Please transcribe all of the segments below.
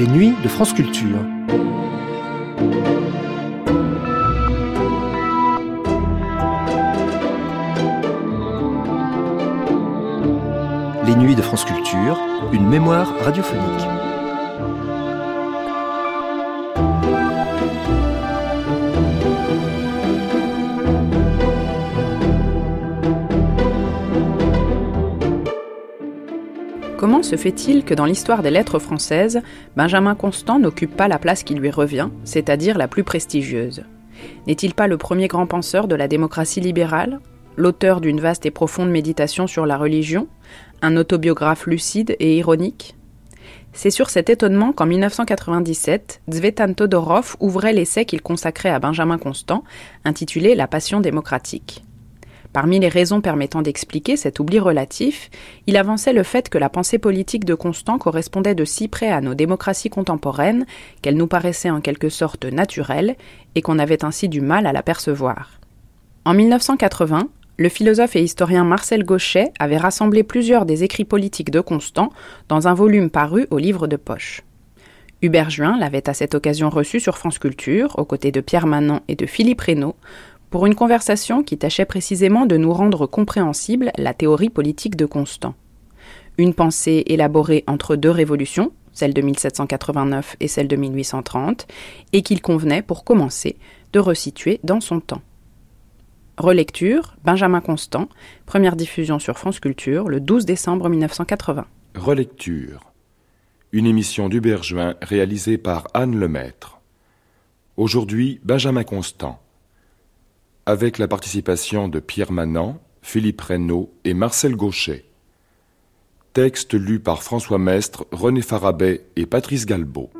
Les nuits de France Culture. Les nuits de France Culture, une mémoire radiophonique. Se fait-il que dans l'histoire des lettres françaises, Benjamin Constant n'occupe pas la place qui lui revient, c'est-à-dire la plus prestigieuse? N'est-il pas le premier grand penseur de la démocratie libérale L'auteur d'une vaste et profonde méditation sur la religion Un autobiographe lucide et ironique? C'est sur cet étonnement qu'en 1997, Zvetan Todorov ouvrait l'essai qu'il consacrait à Benjamin Constant, intitulé La passion démocratique. Parmi les raisons permettant d'expliquer cet oubli relatif, il avançait le fait que la pensée politique de Constant correspondait de si près à nos démocraties contemporaines qu'elle nous paraissait en quelque sorte naturelle et qu'on avait ainsi du mal à la percevoir. En 1980, le philosophe et historien Marcel Gauchet avait rassemblé plusieurs des écrits politiques de Constant dans un volume paru au livre de poche. Hubert Juin l'avait à cette occasion reçu sur France Culture, aux côtés de Pierre Manon et de Philippe Reynaud, pour une conversation qui tâchait précisément de nous rendre compréhensible la théorie politique de Constant. Une pensée élaborée entre deux révolutions, celle de 1789 et celle de 1830, et qu'il convenait, pour commencer, de resituer dans son temps. Relecture, Benjamin Constant, première diffusion sur France Culture le 12 décembre 1980. Relecture, une émission d'Hubert Juin réalisée par Anne Lemaître. Aujourd'hui, Benjamin Constant avec la participation de Pierre Manant, Philippe Reynaud et Marcel Gauchet. Texte lu par François Mestre, René Farabet et Patrice Galbeau.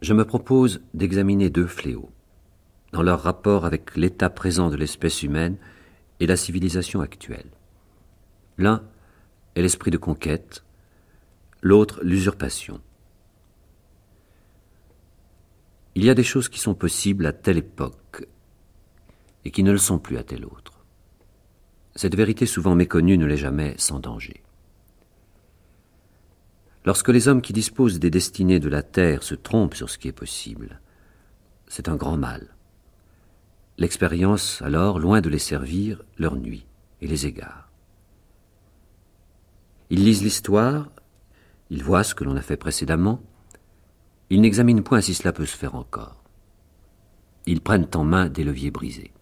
Je me propose d'examiner deux fléaux, dans leur rapport avec l'état présent de l'espèce humaine et la civilisation actuelle. L'un est l'esprit de conquête, l'autre l'usurpation. Il y a des choses qui sont possibles à telle époque et qui ne le sont plus à telle autre. Cette vérité souvent méconnue ne l'est jamais sans danger. Lorsque les hommes qui disposent des destinées de la terre se trompent sur ce qui est possible, c'est un grand mal. L'expérience, alors, loin de les servir, leur nuit et les égare. Ils lisent l'histoire, ils voient ce que l'on a fait précédemment, ils n'examinent point si cela peut se faire encore. Ils prennent en main des leviers brisés.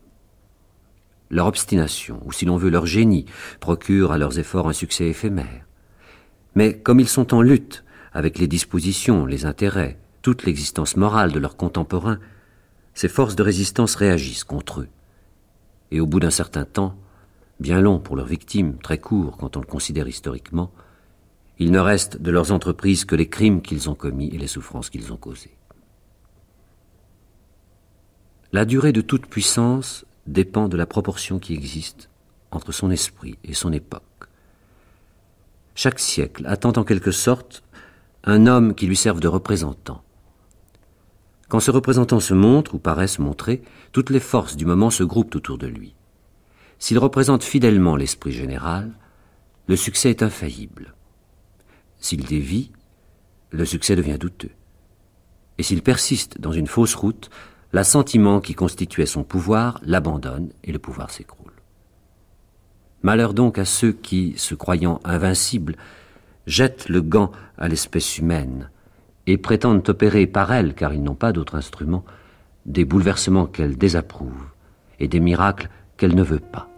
Leur obstination, ou si l'on veut leur génie, procure à leurs efforts un succès éphémère. Mais comme ils sont en lutte avec les dispositions, les intérêts, toute l'existence morale de leurs contemporains, ces forces de résistance réagissent contre eux. Et au bout d'un certain temps, bien long pour leurs victimes, très court quand on le considère historiquement, il ne reste de leurs entreprises que les crimes qu'ils ont commis et les souffrances qu'ils ont causées. La durée de toute puissance dépend de la proportion qui existe entre son esprit et son époque. Chaque siècle attend en quelque sorte un homme qui lui serve de représentant. Quand ce représentant se montre ou paraît se montrer, toutes les forces du moment se groupent autour de lui. S'il représente fidèlement l'esprit général, le succès est infaillible. S'il dévie, le succès devient douteux. Et s'il persiste dans une fausse route, l'assentiment qui constituait son pouvoir l'abandonne et le pouvoir s'écroule. Malheur donc à ceux qui, se croyant invincibles, jettent le gant à l'espèce humaine et prétendent opérer par elle, car ils n'ont pas d'autre instrument, des bouleversements qu'elle désapprouve et des miracles qu'elle ne veut pas.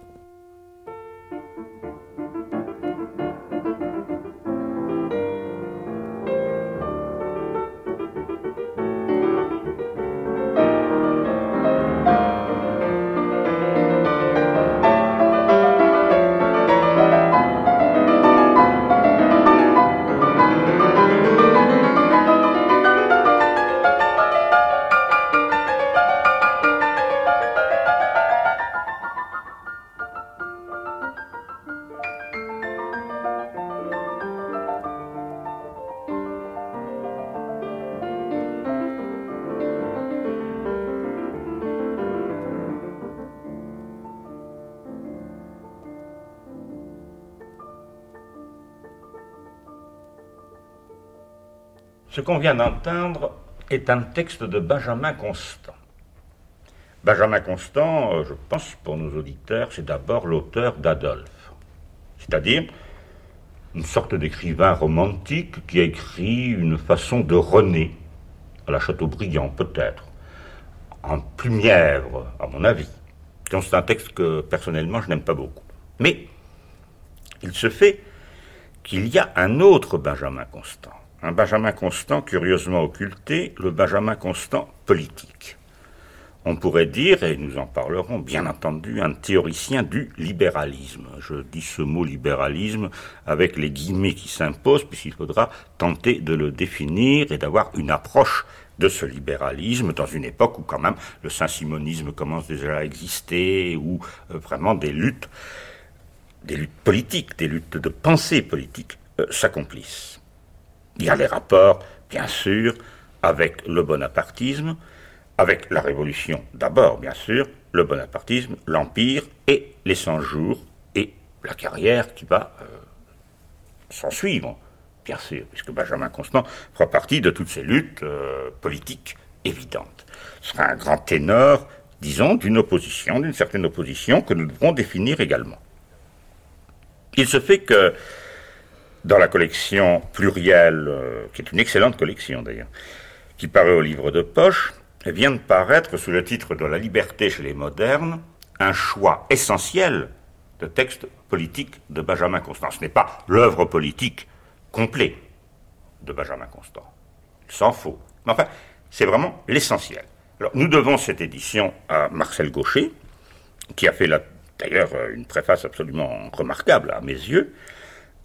Ce qu'on vient d'entendre est un texte de Benjamin Constant. Benjamin Constant, euh, je pense pour nos auditeurs, c'est d'abord l'auteur d'Adolphe, c'est-à-dire une sorte d'écrivain romantique qui a écrit une façon de René, à la Chateaubriand peut-être, en plus mièvre, à mon avis. C'est un texte que personnellement je n'aime pas beaucoup. Mais il se fait qu'il y a un autre Benjamin Constant un Benjamin Constant curieusement occulté, le Benjamin Constant politique. On pourrait dire, et nous en parlerons bien entendu, un théoricien du libéralisme. Je dis ce mot libéralisme avec les guillemets qui s'imposent, puisqu'il faudra tenter de le définir et d'avoir une approche de ce libéralisme dans une époque où quand même le saint-simonisme commence déjà à exister, où euh, vraiment des luttes, des luttes politiques, des luttes de pensée politique euh, s'accomplissent. Il y a les rapports, bien sûr, avec le bonapartisme, avec la Révolution d'abord, bien sûr, le bonapartisme, l'Empire et les 100 jours et la carrière qui va euh, s'en suivre, bien sûr, puisque Benjamin Constant fera partie de toutes ces luttes euh, politiques évidentes. Ce sera un grand ténor, disons, d'une opposition, d'une certaine opposition que nous devrons définir également. Il se fait que dans la collection plurielle, euh, qui est une excellente collection d'ailleurs, qui paraît au livre de poche, vient de paraître sous le titre de La liberté chez les modernes, un choix essentiel de texte politique de Benjamin Constant. Ce n'est pas l'œuvre politique complète de Benjamin Constant. Il s'en faut. Mais enfin, c'est vraiment l'essentiel. Alors, nous devons cette édition à Marcel Gaucher, qui a fait d'ailleurs une préface absolument remarquable à mes yeux,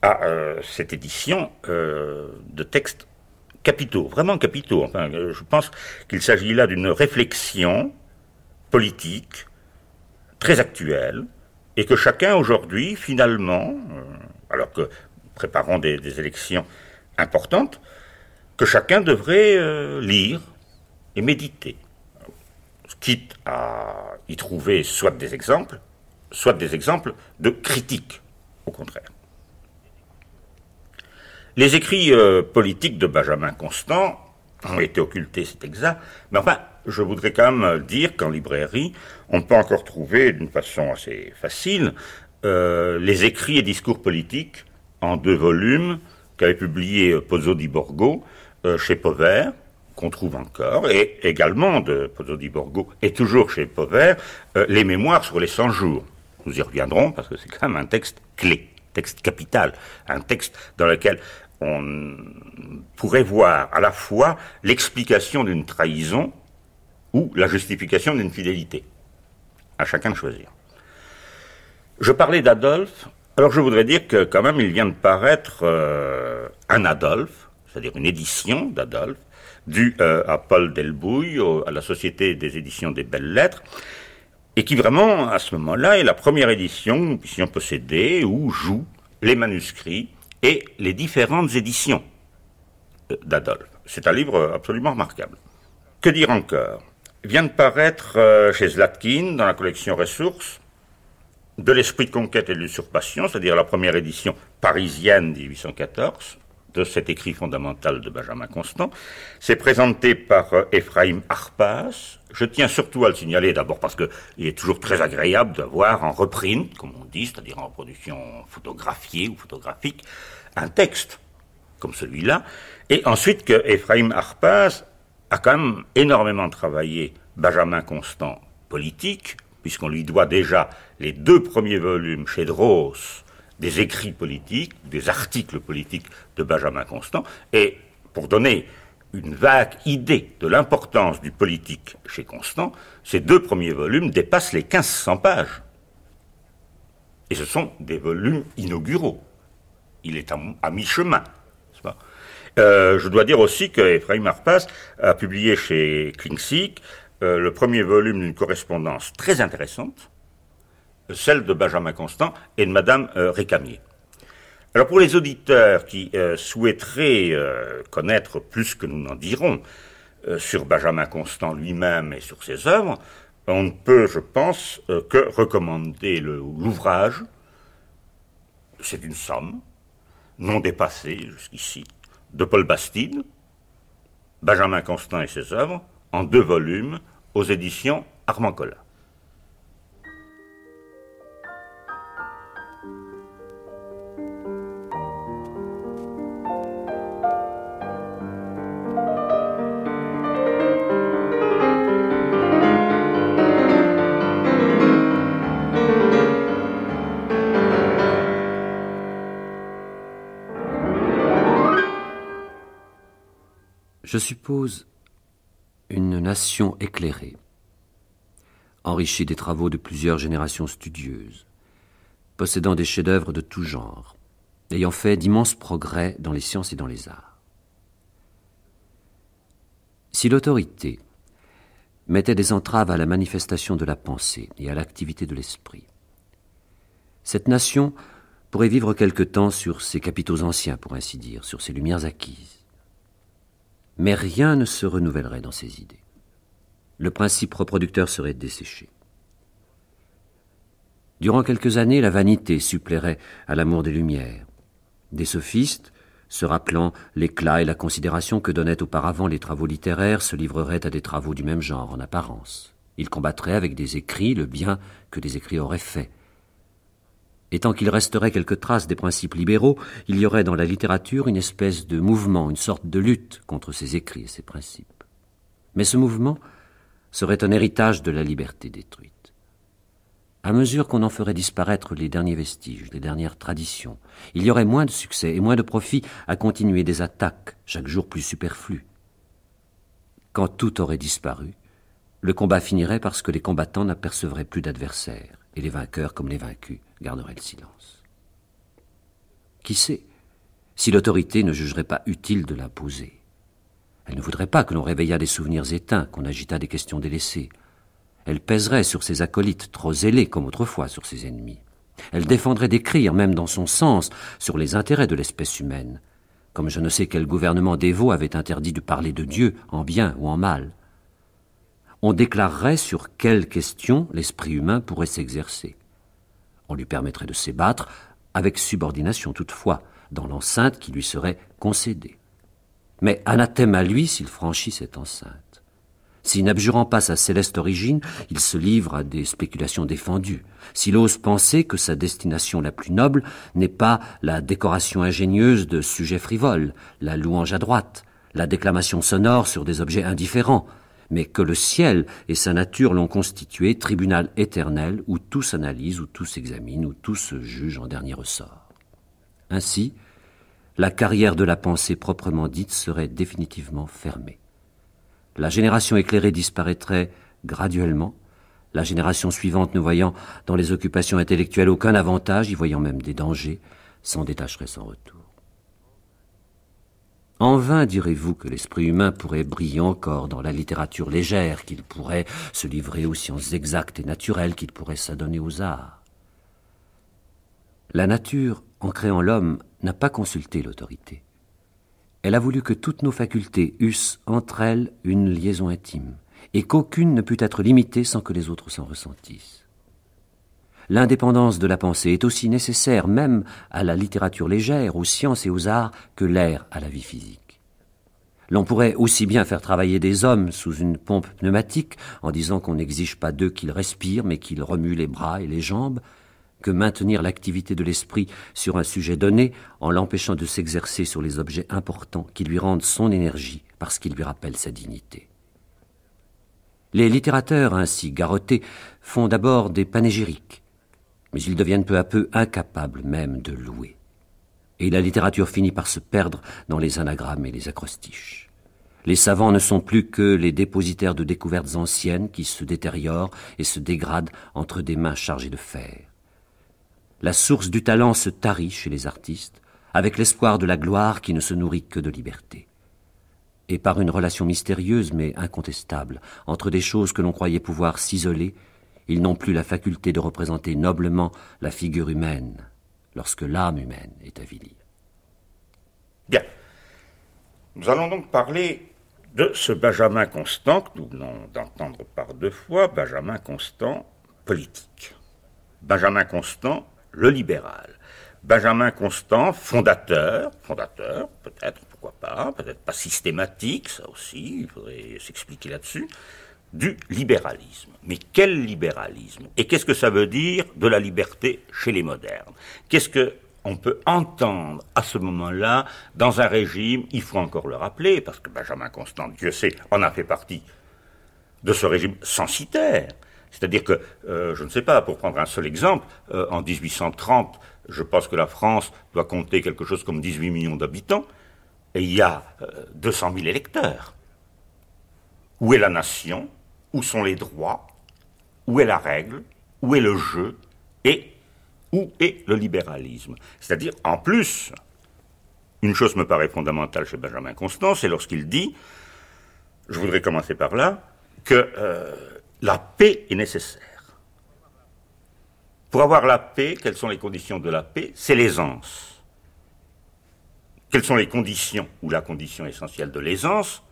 à euh, cette édition euh, de textes capitaux, vraiment capitaux. Enfin, euh, je pense qu'il s'agit là d'une réflexion politique très actuelle et que chacun aujourd'hui, finalement, alors que préparons des, élections importantes, que chacun devrait lire et méditer, quitte à y trouver soit des exemples, soit des exemples de critiques, au contraire. Les écrits euh, politiques de Benjamin Constant ont été occultés, c'est exact, mais enfin, je voudrais quand même dire qu'en librairie, on peut encore trouver d'une façon assez facile euh, les écrits et discours politiques en deux volumes qu'avait publié Pozzo di Borgo euh, chez Pauvert, qu'on trouve encore, et également de Pozzo di Borgo, et toujours chez Pauvert, les mémoires sur les 100 jours. Nous y reviendrons parce que c'est quand même un texte clé texte capital, un texte dans lequel on pourrait voir à la fois l'explication d'une trahison ou la justification d'une fidélité. À chacun de choisir. Je parlais d'Adolphe, alors je voudrais dire que quand même il vient de paraître euh, un Adolphe, c'est-à-dire une édition d'Adolphe, due euh, à Paul Delbouille, à la Société des éditions des belles lettres, et qui vraiment, à ce moment-là, est la première édition que nous puissions posséder où jouent les manuscrits et les différentes éditions d'Adolphe. C'est un livre absolument remarquable. Que dire encore? Vient de paraître euh, chez Zlatkin, dans la collection Ressources, de l'esprit de conquête et de l'usurpation, c'est-à-dire la première édition parisienne 1814, de cet écrit fondamental de Benjamin Constant. C'est présenté par euh, Ephraim Arpas. Je tiens surtout à le signaler d'abord parce qu'il est toujours très agréable d'avoir en reprint, comme on dit, c'est-à-dire en reproduction photographiée ou photographique, un texte comme celui-là. Et ensuite que Ephraim Arpas a quand même énormément travaillé Benjamin Constant politique, puisqu'on lui doit déjà les deux premiers volumes chez Dross des écrits politiques, des articles politiques de Benjamin Constant, et pour donner une vague idée de l'importance du politique chez Constant, ces deux premiers volumes dépassent les 1500 pages. Et ce sont des volumes inauguraux. Il est à, mi-chemin. Euh, je dois dire aussi que Ephraim Arpas a publié chez Klingsik euh, le premier volume d'une correspondance très intéressante, celle de Benjamin Constant et de Madame euh, Récamier. Alors pour les auditeurs qui euh, souhaiteraient euh, connaître plus que nous n'en dirons sur Benjamin Constant lui-même et sur ses œuvres, on ne peut, je pense, que recommander l'ouvrage. C'est une somme, non dépassée jusqu'ici, de Paul Bastide, Benjamin Constant et ses œuvres, en deux volumes, aux éditions Armand Collat. Je suppose une nation éclairée, enrichie des travaux de plusieurs générations studieuses, possédant des chefs-d'œuvre de tout genre, ayant fait d'immenses progrès dans les sciences et dans les arts. Si l'autorité mettait des entraves à la manifestation de la pensée et à l'activité de l'esprit, cette nation pourrait vivre quelque temps sur ses capitaux anciens, pour ainsi dire, sur ses lumières acquises mais rien ne se renouvellerait dans ses idées. Le principe reproducteur serait desséché. Durant quelques années, la vanité suppléerait à l'amour des Lumières. Des sophistes, se rappelant l'éclat et la considération que donnaient auparavant les travaux littéraires, se livreraient à des travaux du même genre en apparence. Ils combattraient avec des écrits le bien que des écrits auraient fait, et tant qu'il resterait quelques traces des principes libéraux, il y aurait dans la littérature une espèce de mouvement, une sorte de lutte contre ces écrits et ces principes. Mais ce mouvement serait un héritage de la liberté détruite. À mesure qu'on en ferait disparaître les derniers vestiges, les dernières traditions, il y aurait moins de succès et moins de profit à continuer des attaques, chaque jour plus superflues. Quand tout aurait disparu, le combat finirait parce que les combattants n'apercevraient plus d'adversaires, et les vainqueurs comme les vaincus garderait le silence. Qui sait si l'autorité ne jugerait pas utile de l'imposer? Elle ne voudrait pas que l'on réveillât des souvenirs éteints, qu'on agitât des questions délaissées. Elle pèserait sur ses acolytes, trop zélés comme autrefois sur ses ennemis. Elle défendrait d'écrire, même dans son sens, sur les intérêts de l'espèce humaine, comme je ne sais quel gouvernement dévot avait interdit de parler de Dieu en bien ou en mal. On déclarerait sur quelles questions l'esprit humain pourrait s'exercer. On lui permettrait de s'ébattre, avec subordination toutefois, dans l'enceinte qui lui serait concédée. Mais anathème à lui s'il franchit cette enceinte. Si, n'abjurant pas sa céleste origine, il se livre à des spéculations défendues, s'il ose penser que sa destination la plus noble n'est pas la décoration ingénieuse de sujets frivoles, la louange à droite, la déclamation sonore sur des objets indifférents, mais que le ciel et sa nature l'ont constitué tribunal éternel où tout s'analyse, où tout s'examine, où tout se juge en dernier ressort. Ainsi, la carrière de la pensée proprement dite serait définitivement fermée. La génération éclairée disparaîtrait graduellement, la génération suivante ne voyant dans les occupations intellectuelles aucun avantage, y voyant même des dangers, s'en détacherait sans retour. En vain direz-vous que l'esprit humain pourrait briller encore dans la littérature légère, qu'il pourrait se livrer aux sciences exactes et naturelles, qu'il pourrait s'adonner aux arts. La nature, en créant l'homme, n'a pas consulté l'autorité. Elle a voulu que toutes nos facultés eussent entre elles une liaison intime, et qu'aucune ne pût être limitée sans que les autres s'en ressentissent. L'indépendance de la pensée est aussi nécessaire même à la littérature légère, aux sciences et aux arts que l'air à la vie physique. L'on pourrait aussi bien faire travailler des hommes sous une pompe pneumatique en disant qu'on n'exige pas d'eux qu'ils respirent mais qu'ils remuent les bras et les jambes que maintenir l'activité de l'esprit sur un sujet donné en l'empêchant de s'exercer sur les objets importants qui lui rendent son énergie parce qu'ils lui rappellent sa dignité. Les littérateurs ainsi garrottés font d'abord des panégyriques, mais ils deviennent peu à peu incapables même de louer. Et la littérature finit par se perdre dans les anagrammes et les acrostiches. Les savants ne sont plus que les dépositaires de découvertes anciennes qui se détériorent et se dégradent entre des mains chargées de fer. La source du talent se tarit chez les artistes, avec l'espoir de la gloire qui ne se nourrit que de liberté. Et par une relation mystérieuse mais incontestable entre des choses que l'on croyait pouvoir s'isoler, ils n'ont plus la faculté de représenter noblement la figure humaine lorsque l'âme humaine est avilie. Bien. Nous allons donc parler de ce Benjamin Constant que nous venons d'entendre par deux fois, Benjamin Constant politique. Benjamin Constant, le libéral. Benjamin Constant, fondateur, fondateur, peut-être, pourquoi pas, peut-être pas systématique, ça aussi, il faudrait s'expliquer là-dessus, du libéralisme. Mais quel libéralisme Et qu'est-ce que ça veut dire de la liberté chez les modernes Qu'est-ce que on peut entendre à ce moment-là dans un régime, il faut encore le rappeler, parce que Benjamin Constant, Dieu sait, en a fait partie de ce régime censitaire. C'est-à-dire que, euh, je ne sais pas, pour prendre un seul exemple, euh, en 1830, je pense que la France doit compter quelque chose comme 18 millions d'habitants, et il y a 200 euh, 000 électeurs. Où est la nation? Où sont les droits, où est la règle, où est le jeu, et où est le libéralisme. C'est-à-dire, en plus, une chose me paraît fondamentale chez Benjamin Constant, c'est lorsqu'il dit, je voudrais commencer par là, que euh, la paix est nécessaire. Pour avoir la paix, quelles sont les conditions de la paix? C'est l'aisance. Quelles sont les conditions, ou la condition essentielle de l'aisance?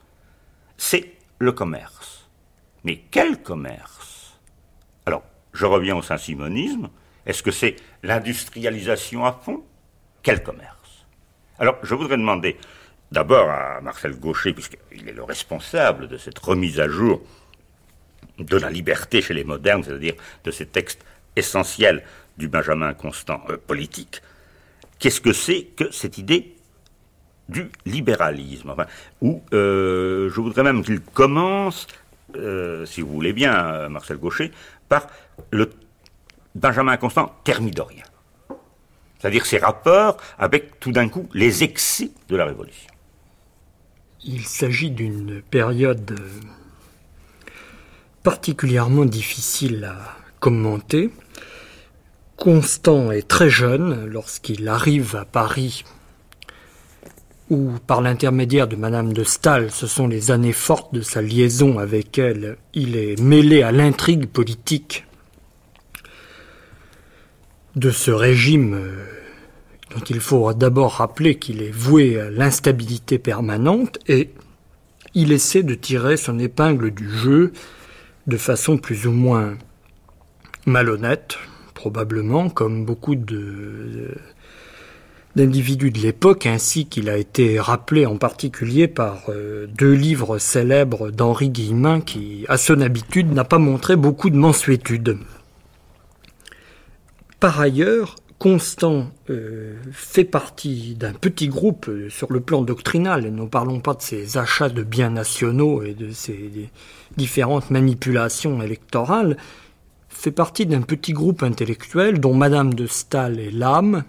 C'est le commerce. Mais quel commerce? Je reviens au saint-simonisme. Est-ce que c'est l'industrialisation à fond? Quel commerce? Alors, je voudrais demander d'abord à Marcel Gaucher, puisqu'il est le responsable de cette remise à jour de la liberté chez les modernes, c'est-à-dire de ces textes essentiels du Benjamin Constant euh, politique, qu'est-ce que c'est que cette idée du libéralisme? Ou euh, je voudrais même qu'il commence euh, si vous voulez bien, Marcel Gaucher, par le Benjamin Constant thermidorien. C'est-à-dire ses rapports avec tout d'un coup les excès de la Révolution. Il s'agit d'une période particulièrement difficile à commenter. Constant est très jeune lorsqu'il arrive à Paris où, par l'intermédiaire de Madame de Staël, ce sont les années fortes de sa liaison avec elle, il est mêlé à l'intrigue politique de ce régime euh, dont il faut d'abord rappeler qu'il est voué à l'instabilité permanente et il essaie de tirer son épingle du jeu de façon plus ou moins malhonnête, probablement, comme beaucoup de, d'individus de l'époque, ainsi qu'il a été rappelé en particulier par euh, deux livres célèbres d'Henri Guillemin, qui, à son habitude, n'a pas montré beaucoup de mensuétude. Par ailleurs, Constant euh, fait partie d'un petit groupe euh, sur le plan doctrinal, ne parlons pas de ses achats de biens nationaux et de ses différentes manipulations électorales, fait partie d'un petit groupe intellectuel dont Madame de Staël est l'âme,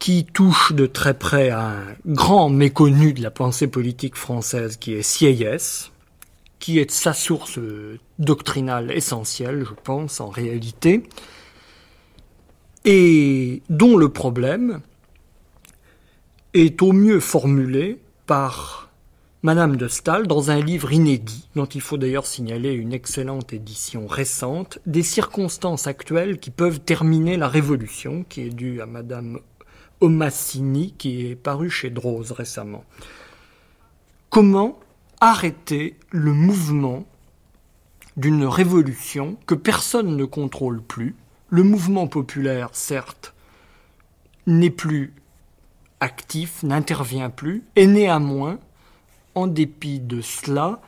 qui touche de très près à un grand méconnu de la pensée politique française qui est Sieyès, qui est sa source doctrinale essentielle, je pense, en réalité, et dont le problème est au mieux formulé par Madame de Staël dans un livre inédit, dont il faut d'ailleurs signaler une excellente édition récente, des circonstances actuelles qui peuvent terminer la Révolution, qui est due à Madame Omassini qui est paru chez Droz récemment. Comment arrêter le mouvement d'une révolution que personne ne contrôle plus? Le mouvement populaire, certes, n'est plus actif, n'intervient plus, et néanmoins, en dépit de cela,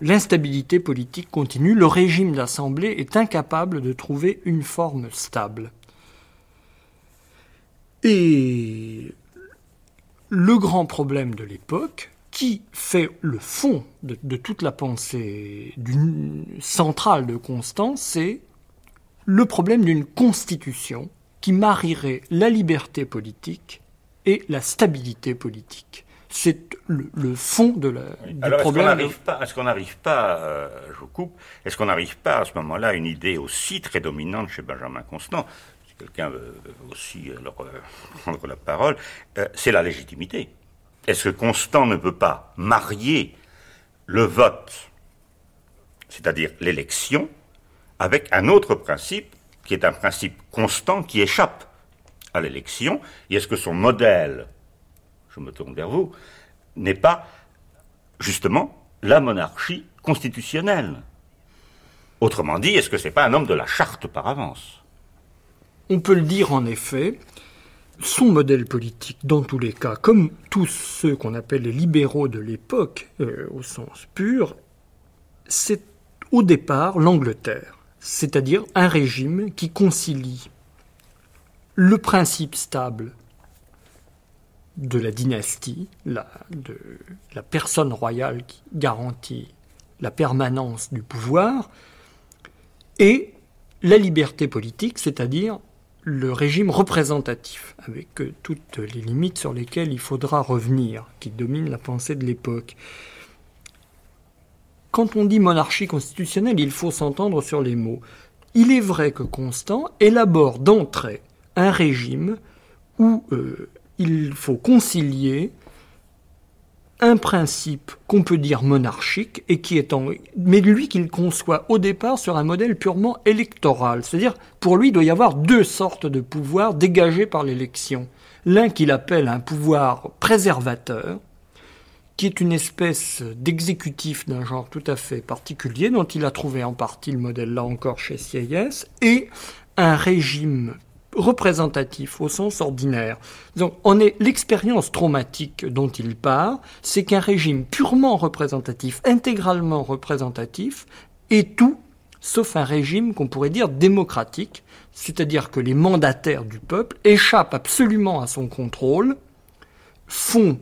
l'instabilité politique continue, le régime d'assemblée est incapable de trouver une forme stable. Et le grand problème de l'époque, qui fait le fond de, toute la pensée centrale de Constant, c'est le problème d'une constitution qui marierait la liberté politique et la stabilité politique. C'est le, fond de la, du Alors, problème. Est-ce qu'on n'arrive pas, euh, je vous coupe, est-ce qu'on n'arrive pas à ce moment-là à une idée aussi très dominante chez Benjamin Constant Quelqu'un veut aussi alors, euh, prendre la parole, euh, c'est la légitimité. Est-ce que Constant ne peut pas marier le vote, c'est-à-dire l'élection, avec un autre principe qui est un principe constant qui échappe à l'élection Et est-ce que son modèle, je me tourne vers vous, n'est pas justement la monarchie constitutionnelle? Autrement dit, est-ce que ce n'est pas un homme de la charte par avance? On peut le dire en effet. Son modèle politique, dans tous les cas, comme tous ceux qu'on appelle les libéraux de l'époque, euh, au sens pur, c'est au départ l'Angleterre c'est-à-dire un régime qui concilie le principe stable de la dynastie, de la personne royale qui garantit la permanence du pouvoir, et la liberté politique, c'est-à-dire le régime représentatif, avec toutes les limites sur lesquelles il faudra revenir, qui dominent la pensée de l'époque. Quand on dit monarchie constitutionnelle, il faut s'entendre sur les mots. Il est vrai que Constant élabore d'entrée un régime où euh, il faut concilier un principe qu'on peut dire monarchique mais lui qu'il conçoit au départ sur un modèle purement électoral. C'est-à-dire, pour lui, il doit y avoir deux sortes de pouvoirs dégagés par l'élection. L'un qu'il appelle un pouvoir préservateur, qui est une espèce d'exécutif d'un genre tout à fait particulier, dont il a trouvé en partie le modèle là encore chez Sieyès, et un régime représentatif au sens ordinaire. Donc, on est l'expérience traumatique dont il part, c'est qu'un régime purement représentatif, intégralement représentatif, est tout sauf un régime qu'on pourrait dire démocratique, c'est-à-dire que les mandataires du peuple échappent absolument à son contrôle, font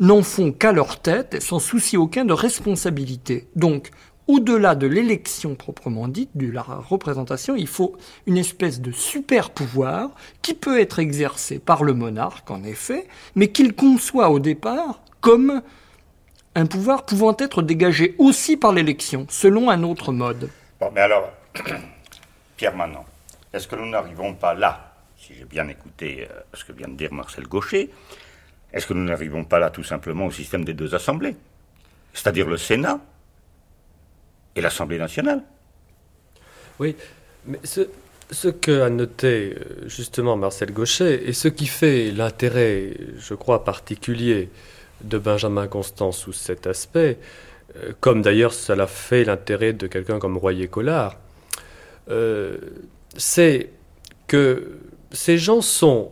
n'en font qu'à leur tête, sans souci aucun de responsabilité. Donc, au-delà de l'élection proprement dite, de la représentation, il faut une espèce de super pouvoir qui peut être exercé par le monarque, en effet, mais qu'il conçoit au départ comme un pouvoir pouvant être dégagé aussi par l'élection, selon un autre mode. Bon, mais alors, Pierre Manon, est-ce que nous n'arrivons pas là, si j'ai bien écouté euh, ce que vient de dire Marcel Gaucher, est-ce que nous n'arrivons pas là tout simplement au système des deux assemblées C'est-à-dire le Sénat et l'Assemblée nationale. Oui, mais ce, que a noté euh, justement Marcel Gauchet et ce qui fait l'intérêt, je crois, particulier de Benjamin Constant sous cet aspect, euh, comme d'ailleurs cela fait l'intérêt de quelqu'un comme Royer-Collard, euh, c'est que ces gens sont,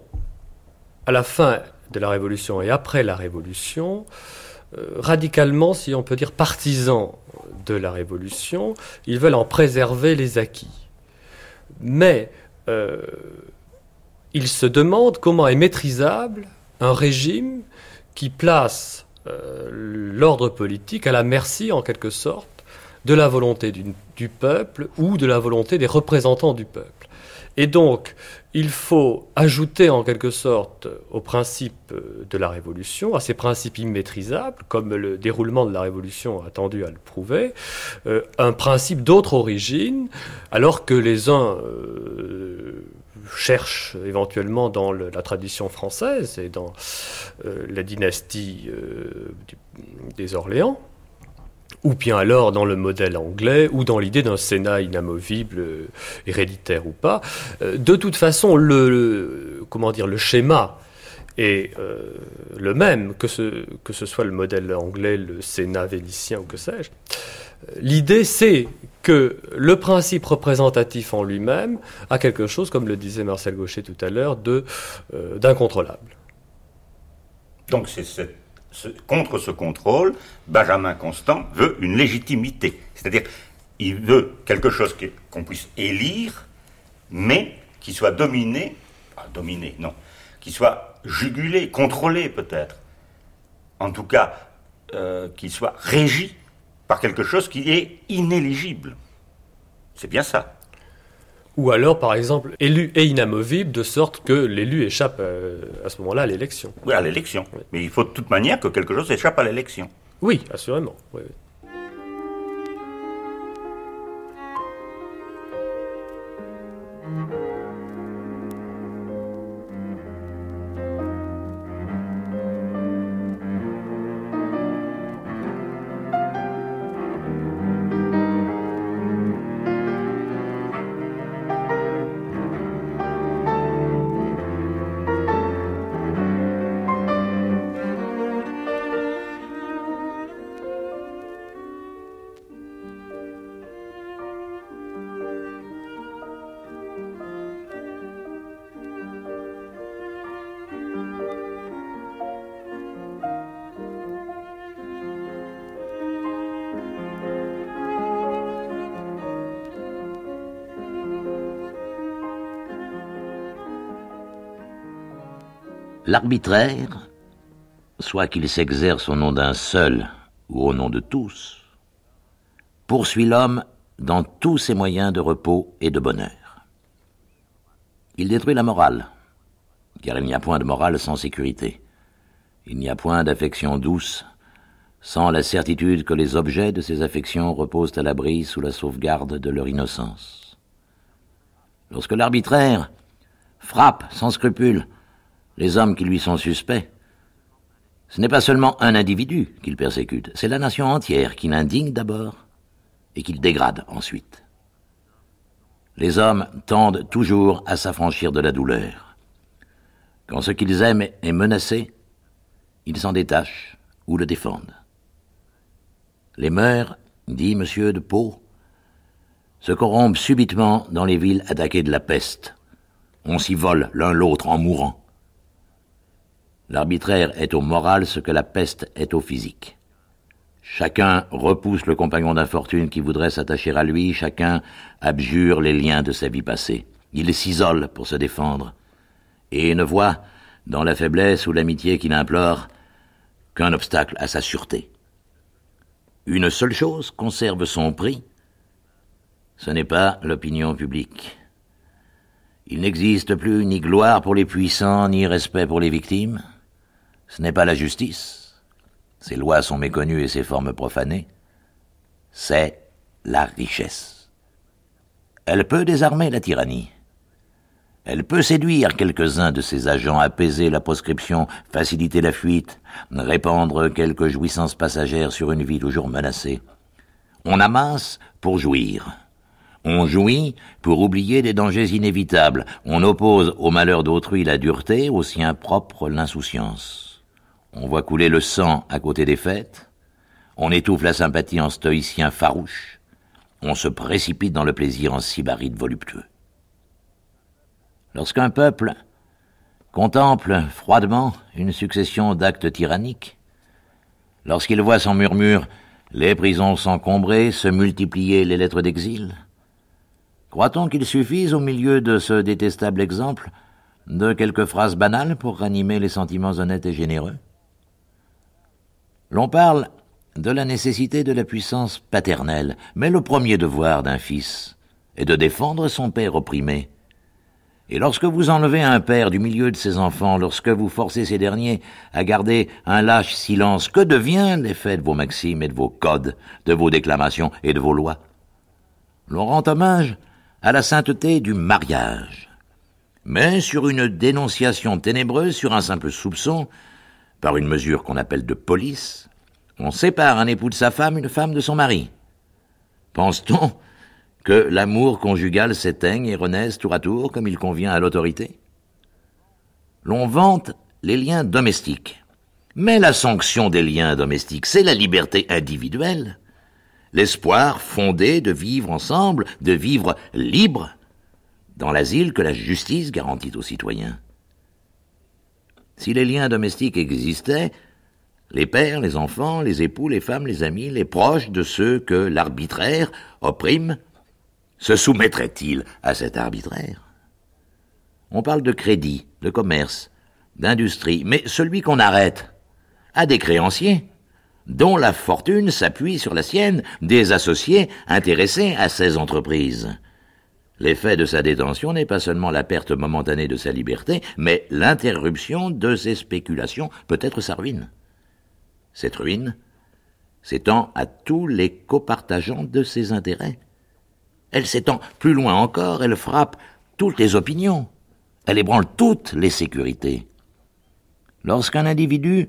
à la fin de la Révolution et après la Révolution, radicalement, si on peut dire, partisans de la Révolution. Ils veulent en préserver les acquis. Mais euh, ils se demandent comment est maîtrisable un régime qui place euh, l'ordre politique à la merci, en quelque sorte, de la volonté du peuple ou de la volonté des représentants du peuple. Et donc, il faut ajouter en quelque sorte au principe de la Révolution, à ces principes immaîtrisables, comme le déroulement de la Révolution a tendu à le prouver, euh, un principe d'autre origine, alors que les uns euh, cherchent éventuellement dans la tradition française et dans euh, la dynastie des Orléans, ou bien alors dans le modèle anglais, ou dans l'idée d'un Sénat inamovible, euh, héréditaire ou pas. Euh, de toute façon, le, comment dire, le schéma est euh, le même, que ce, que ce soit le modèle anglais, le Sénat vénitien ou que sais-je. L'idée, c'est que le principe représentatif en lui-même a quelque chose, comme le disait Marcel Gaucher tout à l'heure, d'incontrôlable. Donc c'est cette contre ce contrôle, Benjamin Constant veut une légitimité. C'est-à-dire, il veut quelque chose qu'on puisse élire, mais qui soit dominé, pas dominé, non, qu'il soit jugulé, contrôlé peut-être. En tout cas, euh, qu'il soit régi par quelque chose qui est inéligible. C'est bien ça. Ou alors, par exemple, élu et inamovible, de sorte que l'élu échappe euh, à ce moment-là à l'élection. Oui, à l'élection. Mais il faut de toute manière que quelque chose échappe à l'élection. Oui, assurément. Oui, L'arbitraire, soit qu'il s'exerce au nom d'un seul ou au nom de tous, poursuit l'homme dans tous ses moyens de repos et de bonheur. Il détruit la morale, car il n'y a point de morale sans sécurité. Il n'y a point d'affection douce sans la certitude que les objets de ces affections reposent à l'abri sous la sauvegarde de leur innocence. Lorsque l'arbitraire frappe sans scrupule les hommes qui lui sont suspects, ce n'est pas seulement un individu qu'il persécute, c'est la nation entière qui l'indigne d'abord et qu'il dégrade ensuite. Les hommes tendent toujours à s'affranchir de la douleur. Quand ce qu'ils aiment est menacé, ils s'en détachent ou le défendent. Les mœurs, dit M. de Pau, se corrompent subitement dans les villes attaquées de la peste. On s'y vole l'un l'autre en mourant. L'arbitraire est au moral ce que la peste est au physique. Chacun repousse le compagnon d'infortune qui voudrait s'attacher à lui, chacun abjure les liens de sa vie passée. Il s'isole pour se défendre, et ne voit, dans la faiblesse ou l'amitié qu'il implore, qu'un obstacle à sa sûreté. Une seule chose conserve son prix, ce n'est pas l'opinion publique. Il n'existe plus ni gloire pour les puissants, ni respect pour les victimes. Ce n'est pas la justice. Ses lois sont méconnues et ses formes profanées. C'est la richesse. Elle peut désarmer la tyrannie. Elle peut séduire quelques-uns de ses agents, apaiser la proscription, faciliter la fuite, répandre quelques jouissances passagères sur une vie toujours menacée. On amasse pour jouir. On jouit pour oublier des dangers inévitables. On oppose au malheur d'autrui la dureté, au sien propre l'insouciance. On voit couler le sang à côté des fêtes, on étouffe la sympathie en stoïcien farouche, on se précipite dans le plaisir en sybarite voluptueux. Lorsqu'un peuple contemple froidement une succession d'actes tyranniques, lorsqu'il voit sans murmure les prisons s'encombrer, se multiplier les lettres d'exil, croit-on qu'il suffise au milieu de ce détestable exemple de quelques phrases banales pour ranimer les sentiments honnêtes et généreux? L'on parle de la nécessité de la puissance paternelle, mais le premier devoir d'un fils est de défendre son père opprimé. Et lorsque vous enlevez un père du milieu de ses enfants, lorsque vous forcez ces derniers à garder un lâche silence, que devient l'effet de vos maximes et de vos codes, de vos déclamations et de vos lois? L'on rend hommage à la sainteté du mariage. Mais sur une dénonciation ténébreuse, sur un simple soupçon, par une mesure qu'on appelle de police, on sépare un époux de sa femme, une femme de son mari. Pense-t-on que l'amour conjugal s'éteigne et renaisse tour à tour comme il convient à l'autorité? L'on vante les liens domestiques. Mais la sanction des liens domestiques, c'est la liberté individuelle, l'espoir fondé de vivre ensemble, de vivre libre, dans l'asile que la justice garantit aux citoyens. Si les liens domestiques existaient, les pères, les enfants, les époux, les femmes, les amis, les proches de ceux que l'arbitraire opprime, se soumettraient-ils à cet arbitraire? On parle de crédit, de commerce, d'industrie, mais celui qu'on arrête a des créanciers dont la fortune s'appuie sur la sienne, des associés intéressés à ces entreprises. L'effet de sa détention n'est pas seulement la perte momentanée de sa liberté, mais l'interruption de ses spéculations, peut-être sa ruine. Cette ruine s'étend à tous les copartageants de ses intérêts. Elle s'étend plus loin encore, elle frappe toutes les opinions, elle ébranle toutes les sécurités. Lorsqu'un individu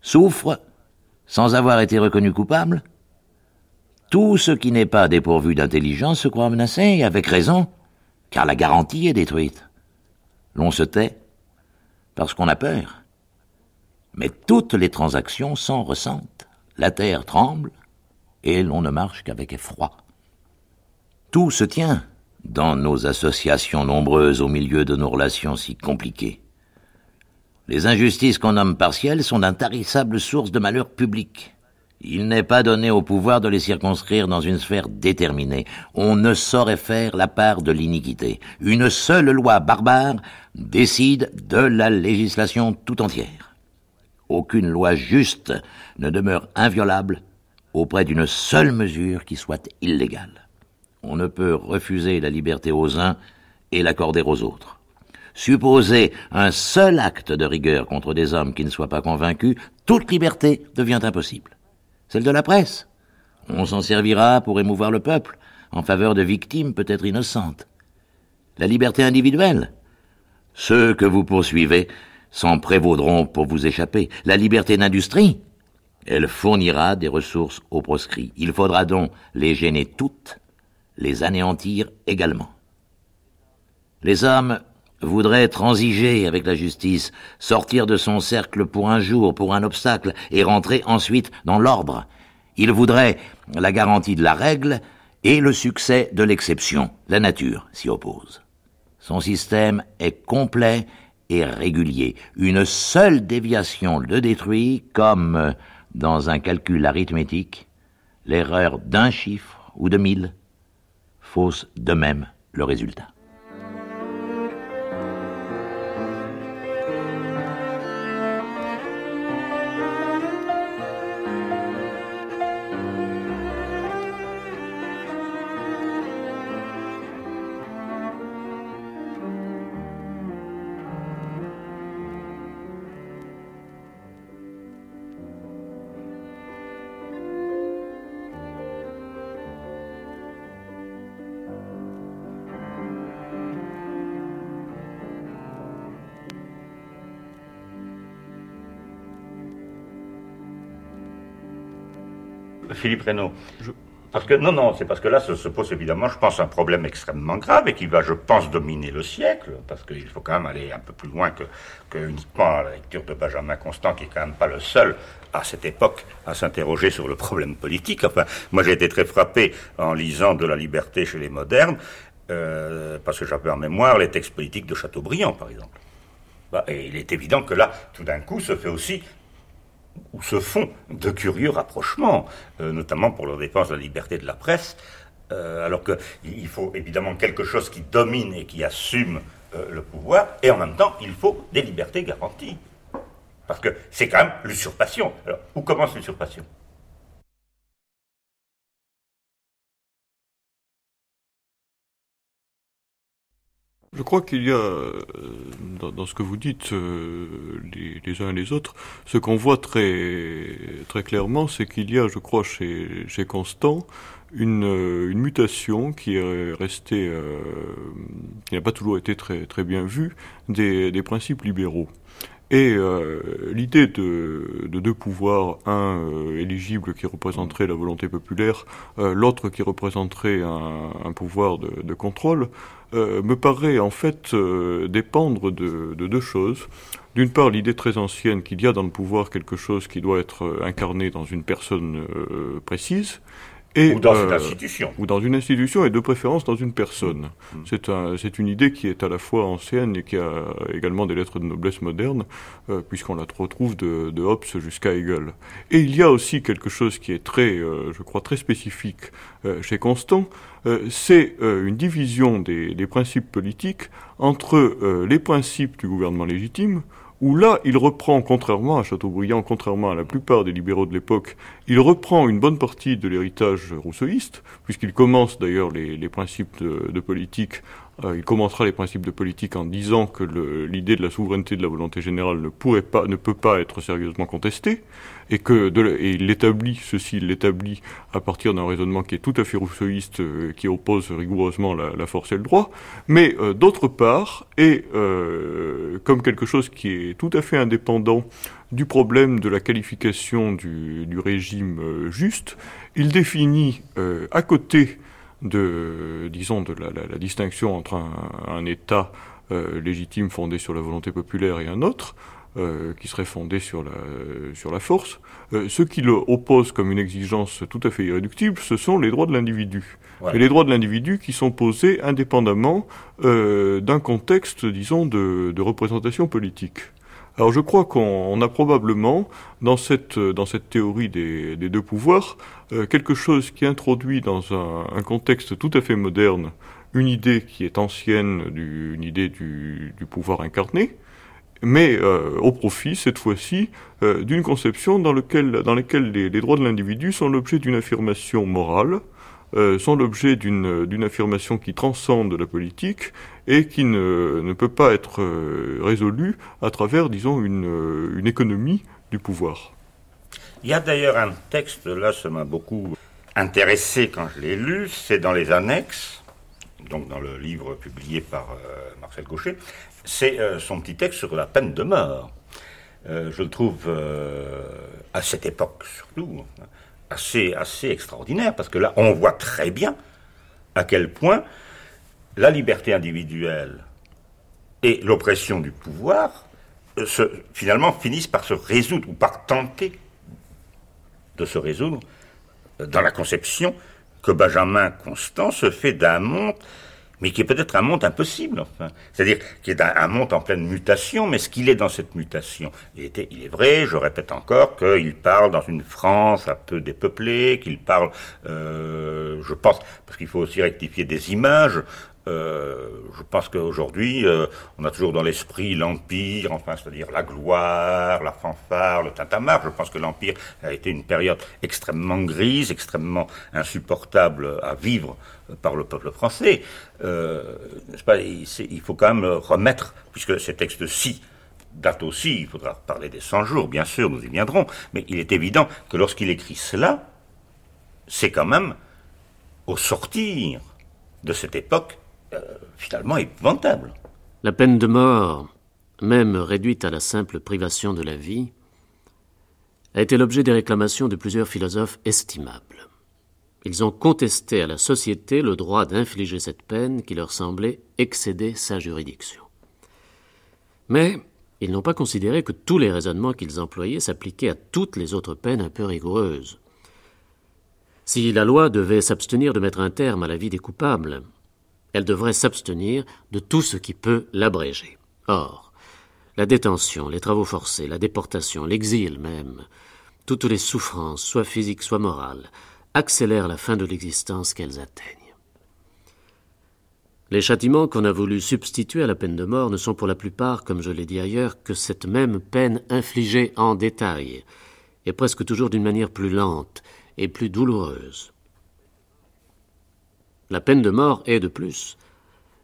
souffre sans avoir été reconnu coupable, tout ce qui n'est pas dépourvu d'intelligence se croit menacé, avec raison, car la garantie est détruite. L'on se tait parce qu'on a peur. Mais toutes les transactions s'en ressentent. La terre tremble et l'on ne marche qu'avec effroi. Tout se tient dans nos associations nombreuses au milieu de nos relations si compliquées. Les injustices qu'on nomme partielles sont d'intarissables sources de malheur public. Il n'est pas donné au pouvoir de les circonscrire dans une sphère déterminée. On ne saurait faire la part de l'iniquité. Une seule loi barbare décide de la législation tout entière. Aucune loi juste ne demeure inviolable auprès d'une seule mesure qui soit illégale. On ne peut refuser la liberté aux uns et l'accorder aux autres. Supposer un seul acte de rigueur contre des hommes qui ne soient pas convaincus, toute liberté devient impossible celle de la presse. On s'en servira pour émouvoir le peuple en faveur de victimes peut-être innocentes. La liberté individuelle. Ceux que vous poursuivez s'en prévaudront pour vous échapper. La liberté d'industrie. Elle fournira des ressources aux proscrits. Il faudra donc les gêner toutes, les anéantir également. Les hommes voudraient transiger avec la justice, sortir de son cercle pour un jour, pour un obstacle, et rentrer ensuite dans l'ordre. Il voudrait la garantie de la règle et le succès de l'exception. La nature s'y oppose. Son système est complet et régulier. Une seule déviation le détruit comme, dans un calcul arithmétique, l'erreur d'un chiffre ou de mille fausse de même le résultat. Philippe Reynaud. Parce que, non, non, c'est parce que là se, pose évidemment, je pense, un problème extrêmement grave et qui va, je pense, dominer le siècle, parce qu'il faut quand même aller un peu plus loin que, que uniquement la lecture de Benjamin Constant, qui est quand même pas le seul à cette époque à s'interroger sur le problème politique. Enfin, moi j'ai été très frappé en lisant De la liberté chez les modernes, euh, parce que j'avais en mémoire les textes politiques de Chateaubriand, par exemple. Bah, et il est évident que là, tout d'un coup, se fait aussi ou se font de curieux rapprochements, euh, notamment pour leur défense de la liberté de la presse, euh, alors qu'il faut évidemment quelque chose qui domine et qui assume euh, le pouvoir, et en même temps, il faut des libertés garanties. Parce que c'est quand même l'usurpation. Alors, où commence l'usurpation? Je crois qu'il y a, euh, dans, ce que vous dites, euh, les, uns et les autres, ce qu'on voit très, très clairement, c'est qu'il y a, je crois, chez, chez Constant, une, une mutation qui est restée, euh, qui n'a pas toujours été très, très bien vue, des, principes libéraux. Et l'idée de, de, deux pouvoirs, un éligible qui représenterait la volonté populaire, l'autre qui représenterait un, un pouvoir de, de contrôle, euh, me paraît en fait euh, dépendre de, deux choses. D'une part, l'idée très ancienne qu'il y a dans le pouvoir quelque chose qui doit être euh, incarné dans une personne précise, ou dans une institution. Ou dans une institution et de préférence dans une personne. Mm. C'est un, une idée qui est à la fois ancienne et qui a également des lettres de noblesse moderne, puisqu'on la retrouve de, de Hobbes jusqu'à Hegel. Et il y a aussi quelque chose qui est très, je crois, très spécifique chez Constant, euh, c'est euh, une division des, principes politiques entre euh, les principes du gouvernement légitime, où là, il reprend, contrairement à Chateaubriand, contrairement à la plupart des libéraux de l'époque, il reprend une bonne partie de l'héritage rousseauiste, puisqu'il commence d'ailleurs les, principes de politique euh, il commencera les principes de politique en disant que l'idée de la souveraineté de la volonté générale ne pourrait pas, ne peut pas être sérieusement contestée, et que et il l'établit, ceci l'établit à partir d'un raisonnement qui est tout à fait rousseauiste, euh, qui oppose rigoureusement la, force et le droit, mais euh, d'autre part, et comme quelque chose qui est tout à fait indépendant du problème de la qualification du régime juste, il définit à côté de, disons, de la, distinction entre un, État euh, légitime fondé sur la volonté populaire et un autre, euh, qui serait fondé sur la, sur la force. Euh, ce qui le oppose comme une exigence tout à fait irréductible, ce sont les droits de l'individu. Et les droits de l'individu qui sont posés indépendamment d'un contexte, disons, de, de représentation politique. Alors je crois qu'on a probablement, dans cette, dans cette théorie des, des deux pouvoirs, euh, quelque chose qui introduit dans un, contexte tout à fait moderne une idée qui est ancienne, du, une idée du, du pouvoir incarné, mais euh, au profit, cette fois-ci, euh, d'une conception dans, lequel, dans laquelle les droits de l'individu sont l'objet d'une affirmation morale, euh, sont l'objet d'une affirmation qui transcende la politique et qui ne, ne peut pas être euh, résolue à travers, disons, une, euh, une économie du pouvoir. Il y a d'ailleurs un texte, là, ça m'a beaucoup intéressé quand je l'ai lu, c'est dans les annexes, donc dans le livre publié par Marcel Gaucher, c'est son petit texte sur la peine de mort. je le trouve, à cette époque surtout, assez, assez extraordinaire, parce que là, on voit très bien à quel point la liberté individuelle et l'oppression du pouvoir euh, finalement finissent par se résoudre, ou par tenter de se résoudre, euh, dans la conception que Benjamin Constant se fait d'un monde mais qui est peut-être un monde impossible, enfin. C'est-à-dire qui est un, monde en pleine mutation, mais ce qu'il est dans cette mutation, il, est vrai, je répète encore, qu'il parle dans une France un peu dépeuplée, qu'il parle, euh, je pense, parce qu'il faut aussi rectifier des images, euh, je pense qu'aujourd'hui, euh, on a toujours dans l'esprit l'Empire, enfin, c'est-à-dire la gloire, la fanfare, le tintamarre. Je pense que l'Empire a été une période extrêmement grise, extrêmement insupportable à vivre par le peuple français. Euh, pas, il, faut quand même remettre, puisque ces textes-ci datent aussi, il faudra parler des 100 jours, bien sûr, nous y viendrons, mais il est évident que lorsqu'il écrit cela, c'est quand même au sortir de cette époque euh, finalement épouvantable. La peine de mort, même réduite à la simple privation de la vie, a été l'objet des réclamations de plusieurs philosophes estimables. Ils ont contesté à la société le droit d'infliger cette peine qui leur semblait excéder sa juridiction. Mais ils n'ont pas considéré que tous les raisonnements qu'ils employaient s'appliquaient à toutes les autres peines un peu rigoureuses. Si la loi devait s'abstenir de mettre un terme à la vie des coupables, elle devrait s'abstenir de tout ce qui peut l'abréger. Or, la détention, les travaux forcés, la déportation, l'exil même, toutes les souffrances, soit physiques, soit morales, accélèrent la fin de l'existence qu'elles atteignent. Les châtiments qu'on a voulu substituer à la peine de mort ne sont pour la plupart, comme je l'ai dit ailleurs, que cette même peine infligée en détail, et presque toujours d'une manière plus lente et plus douloureuse. La peine de mort est, de plus,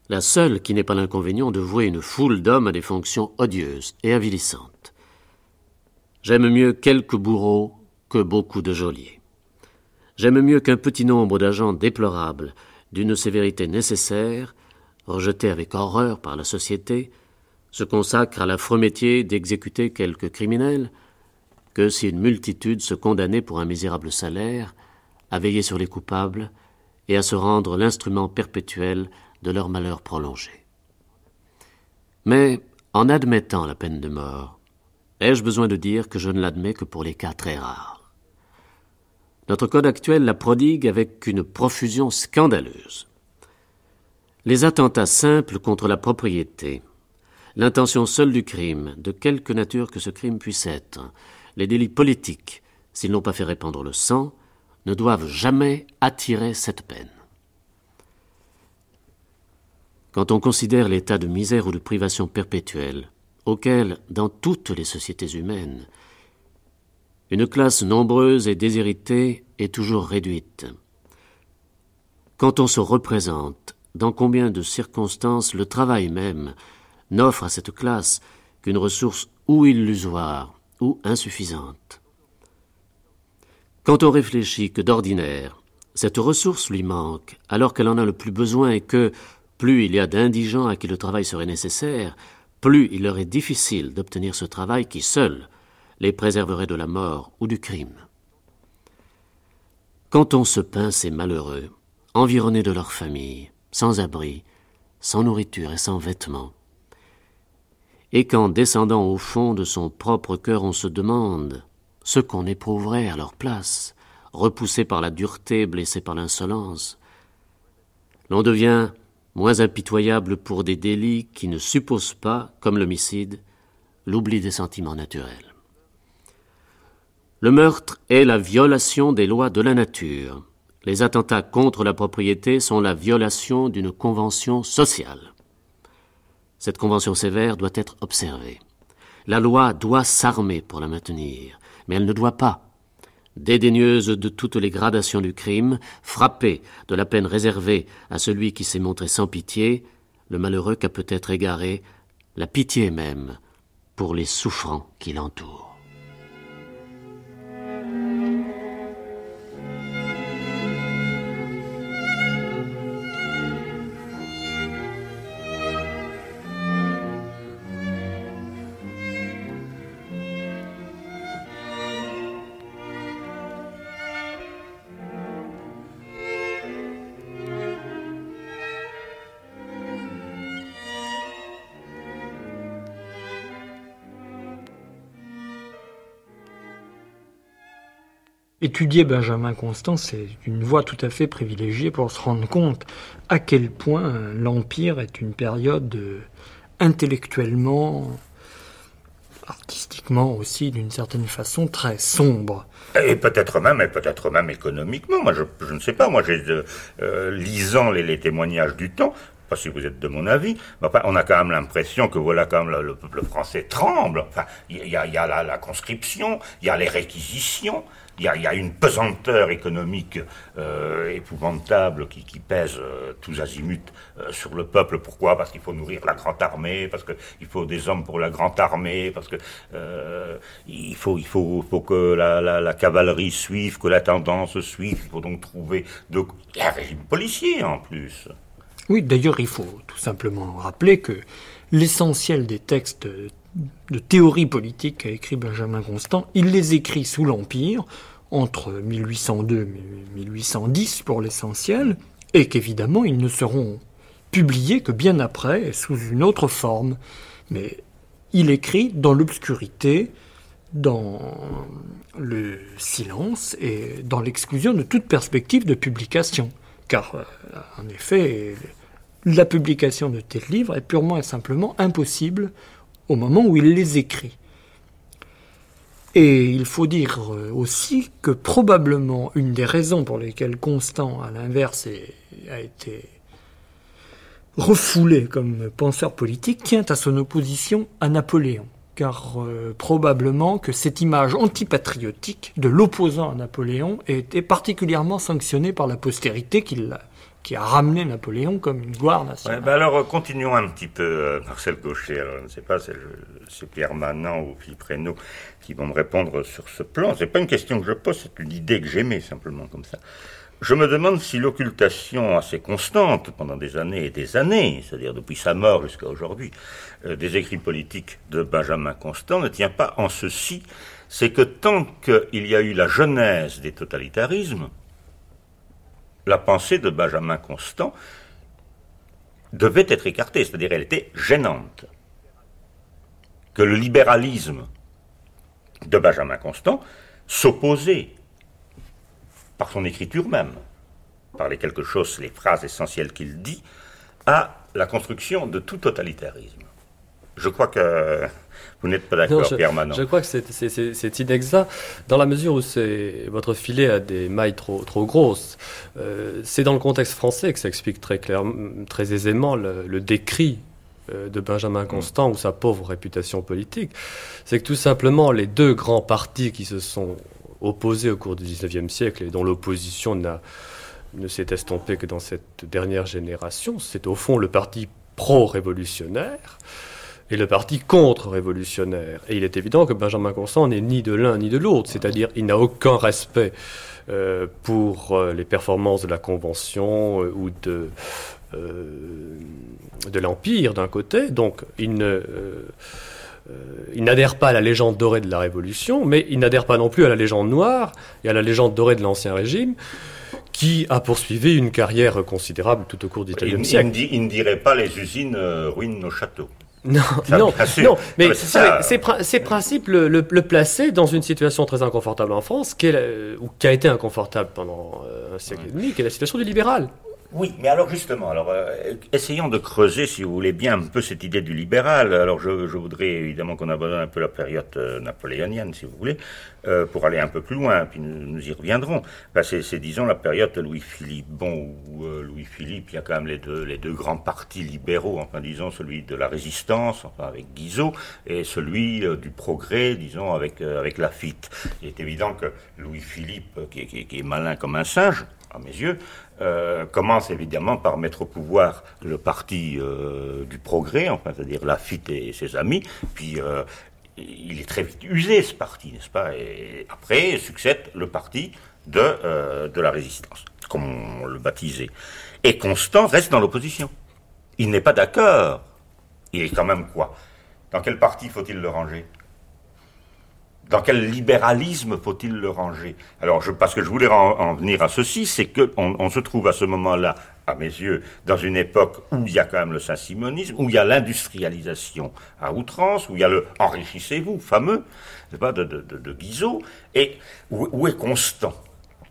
la seule qui n'ait pas l'inconvénient de vouer une foule d'hommes à des fonctions odieuses et avilissantes. J'aime mieux quelques bourreaux que beaucoup de geôliers. J'aime mieux qu'un petit nombre d'agents déplorables, d'une sévérité nécessaire, rejetés avec horreur par la société, se consacrent à l'affreux métier d'exécuter quelques criminels, que si une multitude se condamnait pour un misérable salaire à veiller sur les coupables et à se rendre l'instrument perpétuel de leur malheur prolongé. Mais, en admettant la peine de mort, ai-je besoin de dire que je ne l'admets que pour les cas très rares notre code actuel la prodigue avec une profusion scandaleuse. Les attentats simples contre la propriété, l'intention seule du crime, de quelque nature que ce crime puisse être, les délits politiques, s'ils n'ont pas fait répandre le sang, ne doivent jamais attirer cette peine. Quand on considère l'état de misère ou de privation perpétuelle auquel, dans toutes les sociétés humaines, une classe nombreuse et déshéritée est toujours réduite. Quand on se représente dans combien de circonstances le travail même n'offre à cette classe qu'une ressource ou illusoire ou insuffisante. Quand on réfléchit que d'ordinaire, cette ressource lui manque alors qu'elle en a le plus besoin et que, plus il y a d'indigents à qui le travail serait nécessaire, plus il leur est difficile d'obtenir ce travail qui seul les préserverait de la mort ou du crime. Quand on se peint ces malheureux, environnés de leur famille, sans abri, sans nourriture et sans vêtements, et qu'en descendant au fond de son propre cœur on se demande ce qu'on éprouverait à leur place, repoussé par la dureté, blessé par l'insolence, l'on devient moins impitoyable pour des délits qui ne supposent pas, comme l'homicide, l'oubli des sentiments naturels. Le meurtre est la violation des lois de la nature. Les attentats contre la propriété sont la violation d'une convention sociale. Cette convention sévère doit être observée. La loi doit s'armer pour la maintenir, mais elle ne doit pas, dédaigneuse de toutes les gradations du crime, frapper de la peine réservée à celui qui s'est montré sans pitié, le malheureux qu'a peut-être égaré, la pitié même, pour les souffrants qui l'entourent. Étudier Benjamin Constant, c'est une voie tout à fait privilégiée pour se rendre compte à quel point l'Empire est une période euh, intellectuellement, artistiquement aussi, d'une certaine façon, très sombre. Et peut-être même, et peut-être même économiquement. Moi, je, ne sais pas. Moi, j'ai euh, lisant les, témoignages du temps, pas si vous êtes de mon avis, on a quand même l'impression que voilà, quand même, le, peuple français tremble. Enfin, il y, a, la, conscription, il y a les réquisitions, il y, a, une pesanteur économique euh, épouvantable qui, pèse euh, tous azimuts euh, sur le peuple. Pourquoi? Parce qu'il faut nourrir la grande armée, parce qu'il faut des hommes pour la grande armée, parce que il faut, il faut, faut que la, cavalerie suive, que la tendance suive. Il faut donc trouver de, un régime policier en plus. Oui, d'ailleurs, il faut tout simplement rappeler que l'essentiel des textes de théorie politique qu'a écrit Benjamin Constant, il les écrit sous l'Empire, entre 1802 et 1810 pour l'essentiel, et qu'évidemment ils ne seront publiés que bien après, sous une autre forme. Mais il écrit dans l'obscurité, dans le silence et dans l'exclusion de toute perspective de publication. Car, euh, en effet, la publication de tels livres est purement et simplement impossible au moment où il les écrit. Et il faut dire euh, aussi que probablement une des raisons pour lesquelles Constant, à l'inverse, a été refoulé comme penseur politique tient à son opposition à Napoléon. Car euh, probablement que cette image antipatriotique de l'opposant à Napoléon était particulièrement sanctionnée par la postérité qui l'a qui a ramené Napoléon comme une gloire nationale. Ben alors, continuons un petit peu, euh, Marcel Gaucher. Alors, je ne sais pas, c'est, Pierre Manant ou Philippe Reynaud qui vont me répondre sur ce plan. C'est pas une question que je pose, c'est une idée que j'aimais simplement comme ça. Je me demande si l'occultation assez constante pendant des années et des années, c'est-à-dire depuis sa mort jusqu'à aujourd'hui, euh, des écrits politiques de Benjamin Constant ne tient pas en ceci, c'est que tant qu'il y a eu la genèse des totalitarismes, la pensée de Benjamin Constant devait être écartée, c'est-à-dire elle était gênante. Que le libéralisme de Benjamin Constant s'opposait par son écriture même, par les quelque chose, les phrases essentielles qu'il dit, à la construction de tout totalitarisme. Je crois que vous n'êtes pas d'accord, Pierre Manon. Je crois que c'est inexact, dans la mesure où votre filet a des mailles trop, trop grosses. Euh, c'est dans le contexte français que ça explique très, clairement, très aisément le, décrit euh, de Benjamin Constant ou sa pauvre réputation politique, c'est que tout simplement les deux grands partis qui se sont opposés au cours du XIXe siècle et dont l'opposition ne s'est estompée que dans cette dernière génération, c'est au fond le parti pro-révolutionnaire et le parti contre-révolutionnaire. Et il est évident que Benjamin Constant n'est ni de l'un ni de l'autre, c'est-à-dire il n'a aucun respect euh, pour euh, les performances de la Convention euh, ou de, de l'Empire d'un côté, donc il ne... il n'adhère pas à la légende dorée de la Révolution, mais il n'adhère pas non plus à la légende noire et à la légende dorée de l'Ancien Régime, qui a poursuivi une carrière considérable tout au cours du XIXe siècle. Il, ne dirait pas les usines ruinent nos châteaux. Non, non, non, mais ces, principes le, le, plaçaient dans une situation très inconfortable en France, qui, ou qui a été inconfortable pendant euh, un siècle et demi, qui est la situation du libéral. Oui, mais alors justement, alors euh, essayons de creuser, si vous voulez bien, un peu cette idée du libéral. Alors je, je voudrais évidemment qu'on abandonne un peu la période euh, napoléonienne, si vous voulez, euh, pour aller un peu plus loin, puis nous, y reviendrons. Ben, c'est, disons, la période de Louis-Philippe. Bon, où Louis-Philippe, il y a quand même les deux, les deux grands partis libéraux, enfin disons celui de la résistance, enfin avec Guizot, et celui du progrès, disons, avec, avec Lafitte. Il est évident que Louis-Philippe, qui, qui, qui est malin comme un singe, à mes yeux, euh, commence évidemment par mettre au pouvoir le parti euh, du progrès, enfin, c'est-à-dire Lafitte et ses amis, puis euh, il est très vite usé ce parti, n'est-ce pas? Et après succède le parti de, de la résistance, comme on le baptisait. Et Constant reste dans l'opposition. Il n'est pas d'accord. Il est quand même quoi? Dans quel parti faut-il le ranger? Dans quel libéralisme faut-il le ranger? Alors, je, parce que je voulais en, venir à ceci, c'est qu'on on se trouve à ce moment-là, à mes yeux, dans une époque où il y a quand même le saint-simonisme, où il y a l'industrialisation à outrance, où il y a le enrichissez-vous, fameux, pas, de, de, de, Guizot, et où, est Constant?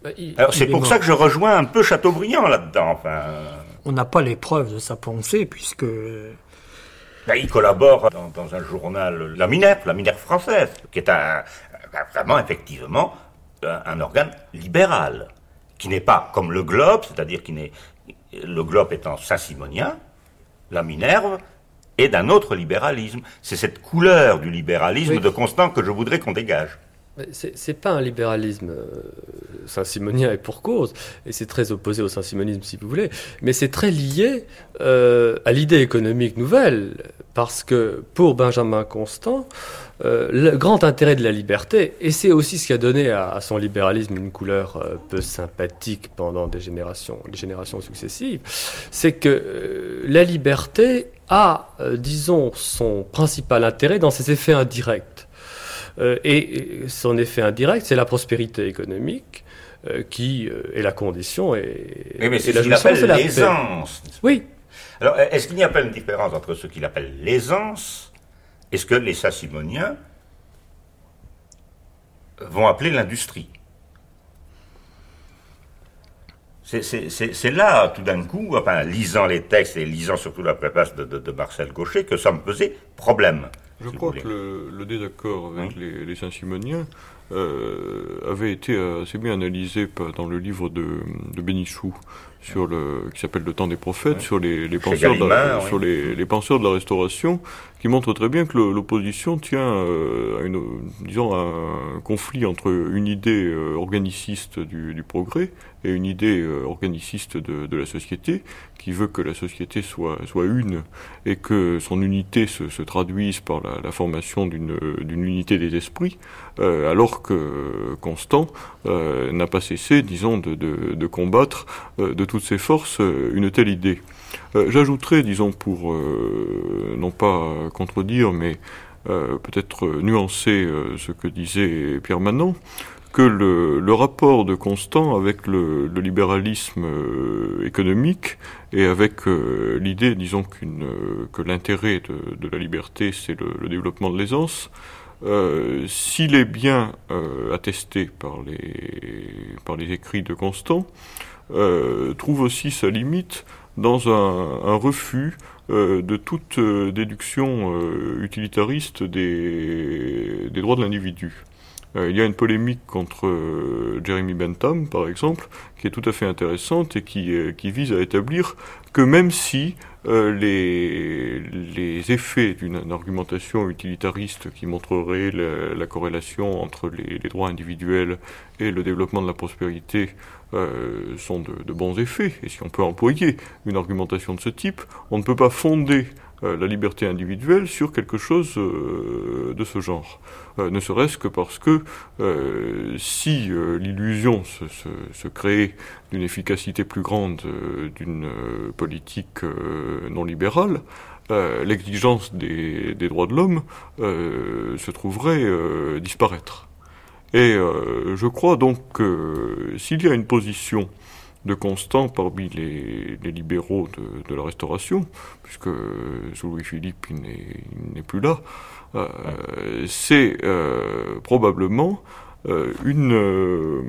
Bah, Alors, c'est pour ça que je rejoins un peu Chateaubriand là-dedans. Enfin... On n'a pas les preuves de sa pensée, puisque ben, il collabore dans, un journal, la Minerve, la Minerve française, qui est un, vraiment effectivement un, organe libéral, qui n'est pas comme le Globe, c'est-à-dire qui n'est le Globe étant saint-simonien, la Minerve est d'un autre libéralisme. C'est cette couleur du libéralisme de Constant que je voudrais qu'on dégage. C'est pas un libéralisme euh, saint-simonien et pour cause, et c'est très opposé au saint-simonisme si vous voulez, mais c'est très lié euh, à l'idée économique nouvelle, parce que pour Benjamin Constant, euh, le grand intérêt de la liberté, et c'est aussi ce qui a donné à, son libéralisme une couleur peu sympathique pendant des générations, des générations successives, c'est que la liberté a, disons, son principal intérêt dans ses effets indirects. Euh, et son effet indirect, c'est la prospérité économique euh, qui euh, est la condition et, mais c'est ce qu'il appelle l'aisance. Oui. Alors, est-ce qu'il n'y a pas une différence entre ce qu'il appelle l'aisance et ce que les Sassimoniens vont appeler l'industrie? C'est là, tout d'un coup, enfin, lisant les textes et lisant surtout la préface de, Marcel Gaucher, que ça me posait problème. Je crois que le, désaccord avec les, les Saint-Simoniens euh, avait été assez bien analysé dans le livre de, de Bénichou sur le qui s'appelle le temps des prophètes sur les, les penseurs de la, sur les, les, penseurs de la restauration qui montre très bien que l'opposition tient euh, à une disons un conflit entre une idée euh, organiciste du, du, progrès et une idée euh, organiciste de, de, la société qui veut que la société soit soit une et que son unité se, se traduise par la, la formation d'une unité des esprits alors que Constant n'a pas cessé disons de, de, de combattre de toutes ses forces euh, une telle idée. Euh, j'ajouterais, disons, pour euh, non pas contredire, mais peut-être nuancer ce que disait Pierre Manon, que le, rapport de Constant avec le, libéralisme économique et avec l'idée, disons, que l'intérêt de, la liberté, c'est le, développement de l'aisance, s'il est bien attesté par les, écrits de Constant, euh, trouve aussi sa limite dans un, refus euh, de toute euh, déduction utilitariste des, droits de l'individu. il y a une polémique contre Jeremy Bentham, par exemple, qui est tout à fait intéressante et qui, vise à établir que même si les, les, effets d'une argumentation utilitariste qui montrerait la, corrélation entre les, les, droits individuels et le développement de la prospérité euh, sont de, bons effets. Et si on peut employer une argumentation de ce type, on ne peut pas fonder euh, la liberté individuelle sur quelque chose euh, de ce genre. ne serait-ce que parce que si l'illusion se, se, crée d'une efficacité plus grande d'une politique non libérale, l'exigence des, des, droits de l'homme se trouverait disparaître. Et euh, je crois donc que s'il y a une position de Constant parmi les, libéraux de, la Restauration, puisque sous Louis-Philippe il n'est plus là, euh, c'est euh, probablement une,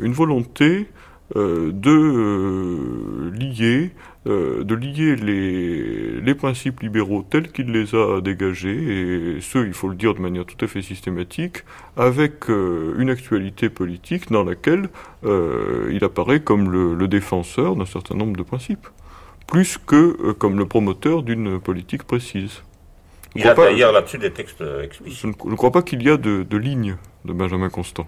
une volonté de lier euh, de lier les, les, principes libéraux tels qu'il les a dégagés, et ce, il faut le dire de manière tout à fait systématique, avec euh, une actualité politique dans laquelle euh, il apparaît comme le, défenseur d'un certain nombre de principes, plus que comme le promoteur d'une politique précise. il a d'ailleurs là-dessus des textes explicites. Je ne, crois pas qu'il y a de, de ligne de Benjamin Constant.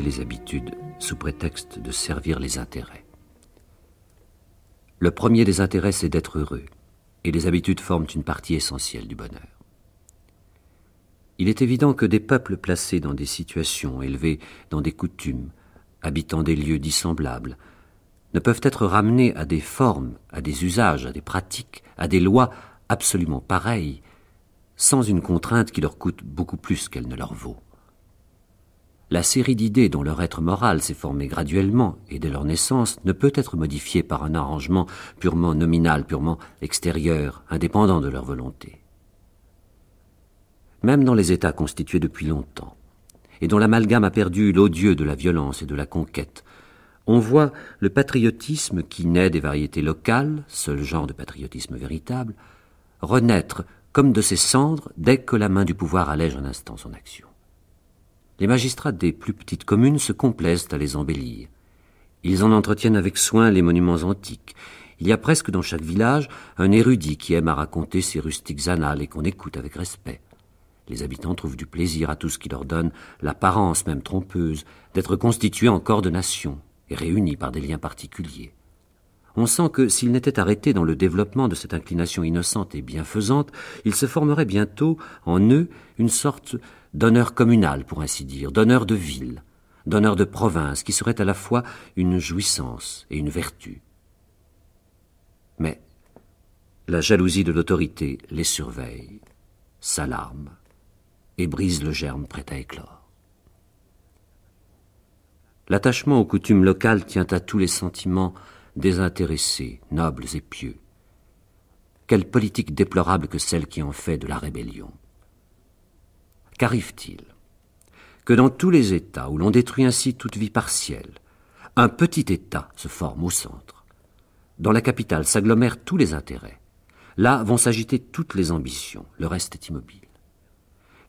Les habitudes sous prétexte de servir les intérêts. Le premier des intérêts, c'est d'être heureux, et les habitudes forment une partie essentielle du bonheur. Il est évident que des peuples placés dans des situations, élevés dans des coutumes, habitant des lieux dissemblables, ne peuvent être ramenés à des formes, à des usages, à des pratiques, à des lois absolument pareilles, sans une contrainte qui leur coûte beaucoup plus qu'elle ne leur vaut. La série d'idées dont leur être moral s'est formé graduellement et dès leur naissance ne peut être modifiée par un arrangement purement nominal, purement extérieur, indépendant de leur volonté. Même dans les États constitués depuis longtemps, et dont l'amalgame a perdu l'odieux de la violence et de la conquête, on voit le patriotisme qui naît des variétés locales, seul genre de patriotisme véritable, renaître comme de ses cendres dès que la main du pouvoir allège un instant son action les magistrats des plus petites communes se complaisent à les embellir. Ils en entretiennent avec soin les monuments antiques. Il y a presque dans chaque village un érudit qui aime à raconter ses rustiques annales et qu'on écoute avec respect. Les habitants trouvent du plaisir à tout ce qui leur donne l'apparence même trompeuse d'être constitués en corps de nation et réunis par des liens particuliers. On sent que s'ils n'étaient arrêtés dans le développement de cette inclination innocente et bienfaisante, il se formerait bientôt en eux une sorte d'honneur communal, pour ainsi dire, d'honneur de ville, d'honneur de province, qui serait à la fois une jouissance et une vertu. Mais la jalousie de l'autorité les surveille, s'alarme et brise le germe prêt à éclore. L'attachement aux coutumes locales tient à tous les sentiments désintéressés, nobles et pieux. Quelle politique déplorable que celle qui en fait de la rébellion. Qu'arrive-t-il? Que dans tous les États où l'on détruit ainsi toute vie partielle, un petit État se forme au centre? Dans la capitale s'agglomèrent tous les intérêts. Là vont s'agiter toutes les ambitions, le reste est immobile.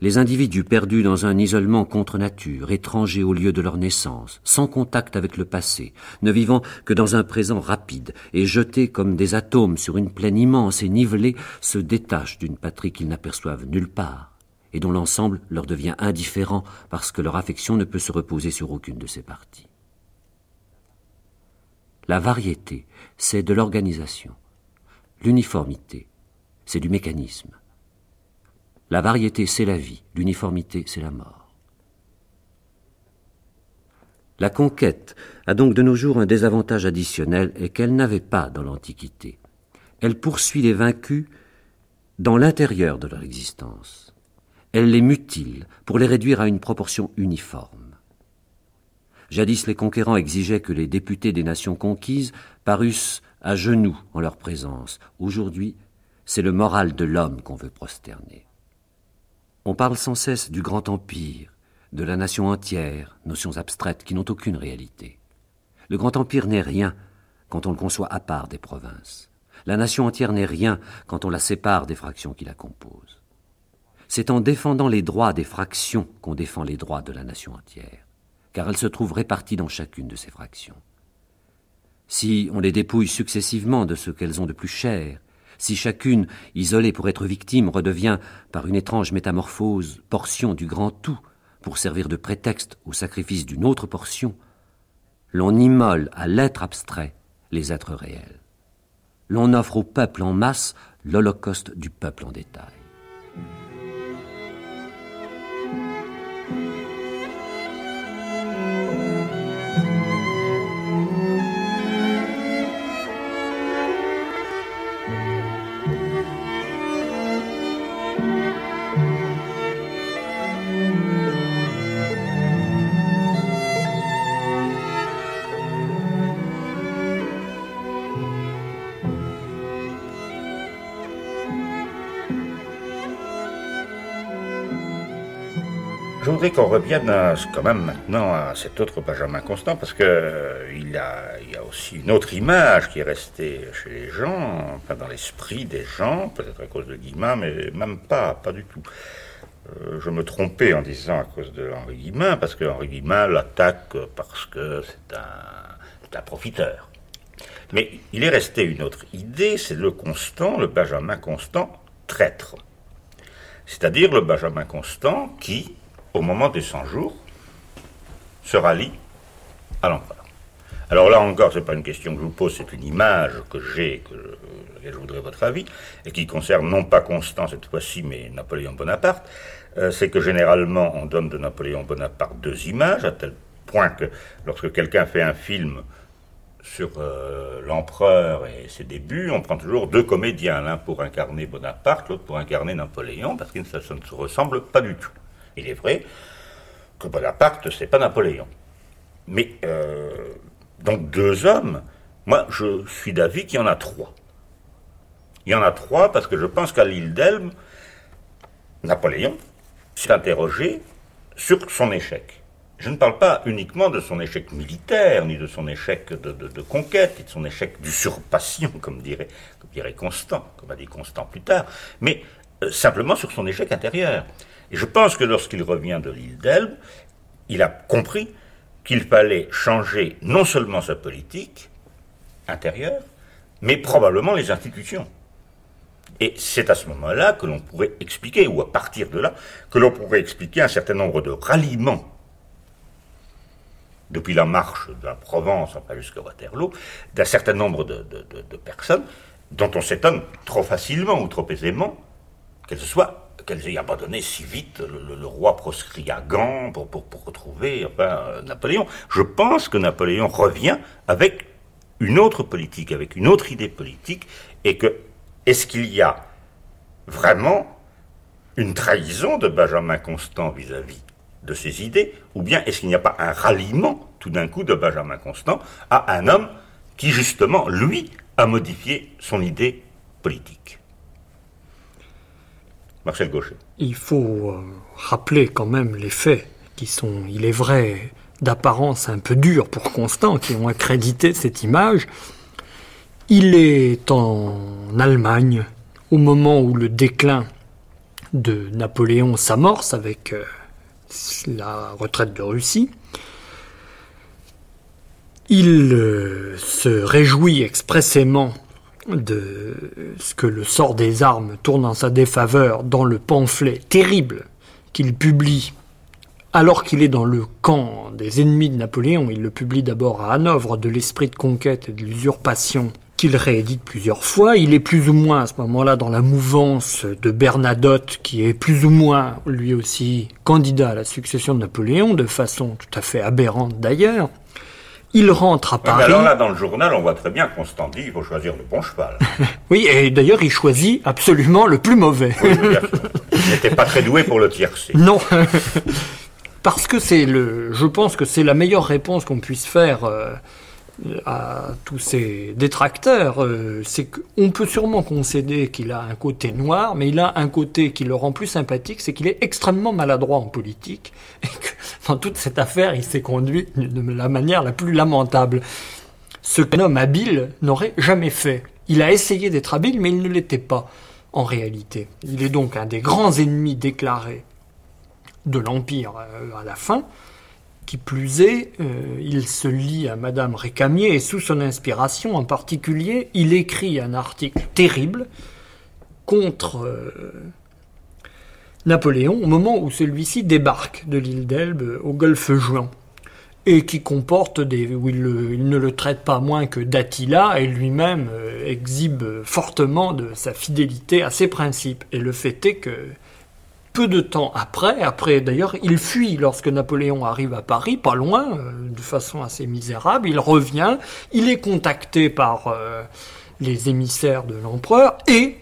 Les individus perdus dans un isolement contre nature, étrangers au lieu de leur naissance, sans contact avec le passé, ne vivant que dans un présent rapide et jetés comme des atomes sur une plaine immense et nivelée, se détachent d'une patrie qu'ils n'aperçoivent nulle part et dont l'ensemble leur devient indifférent parce que leur affection ne peut se reposer sur aucune de ces parties. La variété, c'est de l'organisation. L'uniformité, c'est du mécanisme. La variété, c'est la vie. L'uniformité, c'est la mort. La conquête a donc de nos jours un désavantage additionnel et qu'elle n'avait pas dans l'Antiquité. Elle poursuit les vaincus dans l'intérieur de leur existence. Elle les mutile pour les réduire à une proportion uniforme. Jadis les conquérants exigeaient que les députés des nations conquises parussent à genoux en leur présence. Aujourd'hui, c'est le moral de l'homme qu'on veut prosterner. On parle sans cesse du grand empire, de la nation entière, notions abstraites qui n'ont aucune réalité. Le grand empire n'est rien quand on le conçoit à part des provinces. La nation entière n'est rien quand on la sépare des fractions qui la composent. C'est en défendant les droits des fractions qu'on défend les droits de la nation entière, car elles se trouvent réparties dans chacune de ces fractions. Si on les dépouille successivement de ce qu'elles ont de plus cher, si chacune, isolée pour être victime, redevient, par une étrange métamorphose, portion du grand tout, pour servir de prétexte au sacrifice d'une autre portion, l'on immole à l'être abstrait les êtres réels. L'on offre au peuple en masse l'holocauste du peuple en détail. Je voudrais qu'on revienne quand même maintenant à cet autre Benjamin Constant, parce que euh, il, a, il y a aussi une autre image qui est restée chez les gens, enfin dans l'esprit des gens, peut-être à cause de Guillemin, mais même pas, pas du tout. Euh, je me trompais en disant à cause de Henri Guillemin, parce que Henri Guillemin l'attaque parce que c'est un, un profiteur. Mais il est resté une autre idée, c'est le Constant, le Benjamin Constant traître. C'est-à-dire le Benjamin Constant qui, au moment des 100 jours, se rallie à l'empereur. Alors là encore, ce n'est pas une question que je vous pose, c'est une image que j'ai, que je, je voudrais votre avis, et qui concerne non pas Constant cette fois-ci, mais Napoléon Bonaparte. Euh, c'est que généralement, on donne de Napoléon Bonaparte deux images, à tel point que lorsque quelqu'un fait un film sur euh, l'empereur et ses débuts, on prend toujours deux comédiens, l'un pour incarner Bonaparte, l'autre pour incarner Napoléon, parce que ça, ça ne se ressemble pas du tout. Il est vrai que Bonaparte, c'est pas Napoléon. Mais, euh, donc deux hommes, moi je suis d'avis qu'il y en a trois. Il y en a trois parce que je pense qu'à l'île d'Elbe, Napoléon s'est interrogé sur son échec. Je ne parle pas uniquement de son échec militaire, ni de son échec de, conquête, ni de son échec d'usurpation, comme dirait, comme dirait Constant, comme a dit Constant plus tard, mais euh, simplement sur son échec intérieur. Et je pense que lorsqu'il revient de l'île d'Elbe, il a compris qu'il fallait changer non seulement sa politique intérieure, mais probablement les institutions. Et c'est à ce moment-là que l'on pourrait expliquer, ou à partir de là, que l'on pourrait expliquer un certain nombre de ralliements depuis la marche de la Provence, enfin jusqu'à Waterloo, d'un certain nombre de, de, personnes dont on s'étonne trop facilement ou trop aisément qu'elles soient qu'elles aient abandonné si vite le, roi proscrit à Gand pour, retrouver Napoléon. Je pense que Napoléon revient avec une autre politique, avec une autre idée politique, et que est-ce qu'il y a vraiment une trahison de Benjamin Constant vis-à-vis -vis de ses idées, ou bien est-ce qu'il n'y a pas un ralliement tout d'un coup de Benjamin Constant à un homme qui justement, lui, a modifié son idée politique? Il faut euh, rappeler quand même les faits qui sont, il est vrai, d'apparence un peu durs pour Constant, qui ont accrédité cette image. Il est en Allemagne au moment où le déclin de Napoléon s'amorce avec euh, la retraite de Russie. Il euh, se réjouit expressément de ce que le sort des armes tourne en sa défaveur dans le pamphlet terrible qu'il publie alors qu'il est dans le camp des ennemis de Napoléon. Il le publie d'abord à Hanovre de l'esprit de conquête et de l'usurpation qu'il réédite plusieurs fois. Il est plus ou moins à ce moment-là dans la mouvance de Bernadotte, qui est plus ou moins lui aussi candidat à la succession de Napoléon, de façon tout à fait aberrante d'ailleurs. Il rentre à Paris. alors là, dans le journal, on voit très bien Constant dit il faut choisir le bon cheval. oui, et d'ailleurs, il choisit absolument le plus mauvais. il n'était pas très doué pour le tiercé. Non. Parce que c'est le, je pense que c'est la meilleure réponse qu'on puisse faire euh, à tous ces détracteurs, euh, c'est qu'on peut sûrement concéder qu'il a un côté noir, mais il a un côté qui le rend plus sympathique, c'est qu'il est extrêmement maladroit en politique, et que dans toute cette affaire, il s'est conduit de la manière la plus lamentable. Ce qu'un homme habile n'aurait jamais fait. Il a essayé d'être habile, mais il ne l'était pas, en réalité. Il est donc un des grands ennemis déclarés de l'Empire euh, à la fin, qui plus est, euh, il se lie à Madame Récamier et sous son inspiration en particulier, il écrit un article terrible contre euh, Napoléon au moment où celui-ci débarque de l'île d'Elbe au golfe Juan et qui comporte des où il, ne le traite pas moins que d'Attila et lui-même euh, exhibe fortement de sa fidélité à ses principes. Et le fait est que peu de temps après, après d'ailleurs, il fuit lorsque Napoléon arrive à Paris, pas loin, euh, de façon assez misérable, il revient, il est contacté par euh, les émissaires de l'empereur et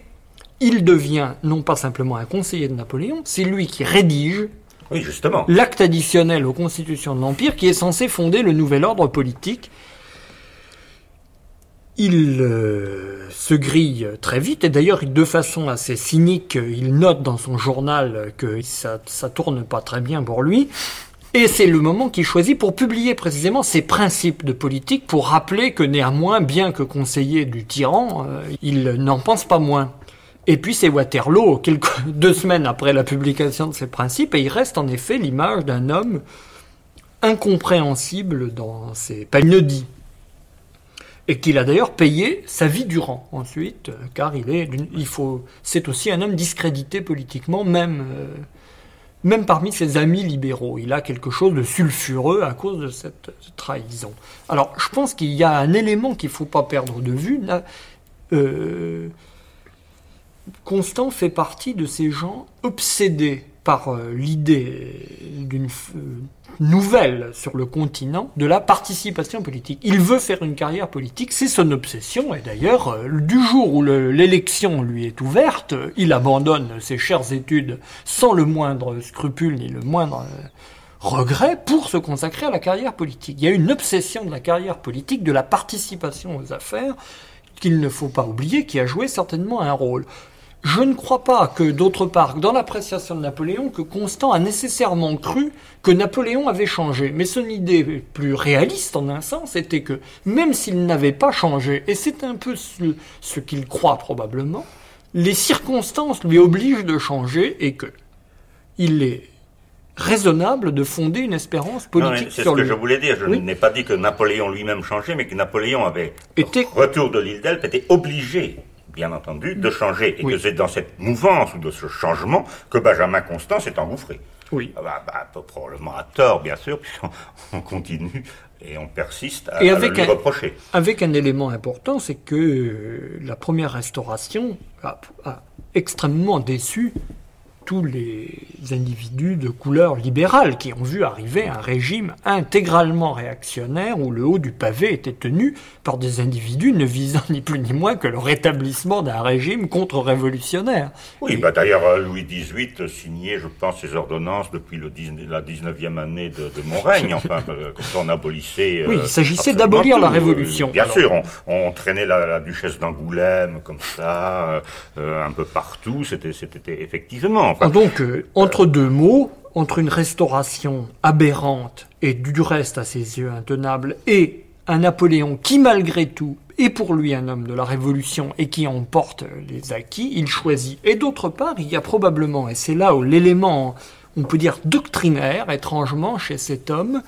il devient non pas simplement un conseiller de Napoléon, c'est lui qui rédige oui, justement. l'acte additionnel aux constitutions de l'Empire qui est censé fonder le nouvel ordre politique il euh, se grille très vite, et d'ailleurs de façon assez cynique, il note dans son journal que ça, tourne pas très bien pour lui, et c'est le moment qu'il choisit pour publier précisément ses principes de politique, pour rappeler que néanmoins, bien que conseiller du tyran, euh, il n'en pense pas moins. Et puis c'est Waterloo, quelques, deux semaines après la publication de ses principes, et il reste en effet l'image d'un homme incompréhensible dans ses pagnodis et qu'il a d'ailleurs payé sa vie durant ensuite, euh, car il est, il c'est aussi un homme discrédité politiquement, même, euh, même parmi ses amis libéraux. Il a quelque chose de sulfureux à cause de cette trahison. Alors, je pense qu'il y a un élément qu'il ne faut pas perdre de vue. Euh, Constant fait partie de ces gens obsédés par l'idée d'une nouvelle sur le continent de la participation politique. Il veut faire une carrière politique, c'est son obsession, et d'ailleurs, euh, du jour où l'élection lui est ouverte, il abandonne ses chères études sans le moindre scrupule ni le moindre euh, regret pour se consacrer à la carrière politique. Il y a une obsession de la carrière politique, de la participation aux affaires, qu'il ne faut pas oublier, qui a joué certainement un rôle. Je ne crois pas que, d'autre part, dans l'appréciation de Napoléon, que Constant a nécessairement cru que Napoléon avait changé. Mais son idée plus réaliste, en un sens, était que, même s'il n'avait pas changé, et c'est un peu ce, qu'il croit probablement, les circonstances lui obligent de changer et que il est raisonnable de fonder une espérance politique C'est ce que je voulais dire. Je n'ai pas dit que Napoléon lui-même changeait, mais que Napoléon avait, Était... retour de l'île d'Elbe, était obligé bien entendu, de changer. Et que c'est dans cette mouvance ou de ce changement que Benjamin Constant s'est engouffré. Oui. Ah bah, bah, probablement à tort, bien sûr, puisqu'on continue et on persiste à, le lui reprocher. Avec un élément important, c'est que euh, la première restauration a extrêmement déçu tous les individus de couleur libérale qui ont vu arriver un régime intégralement réactionnaire où le haut du pavé était tenu par des individus ne visant ni plus ni moins que le rétablissement d'un régime contre-révolutionnaire. Oui, bah d'ailleurs euh, Louis XVIII signait, je pense, ses ordonnances depuis le la 19e année de, mon règne, enfin, euh, quand on abolissait... oui, il euh, s'agissait d'abolir la révolution. bien sûr, on, traînait la, duchesse d'Angoulême comme ça, un peu partout, c'était effectivement... Donc, euh, entre deux mots, entre une restauration aberrante et du reste à ses yeux intenable, et un Napoléon qui, malgré tout, est pour lui un homme de la Révolution et qui emporte les acquis, il choisit. Et d'autre part, il y a probablement, et c'est là où l'élément, on peut dire doctrinaire, étrangement, chez cet homme,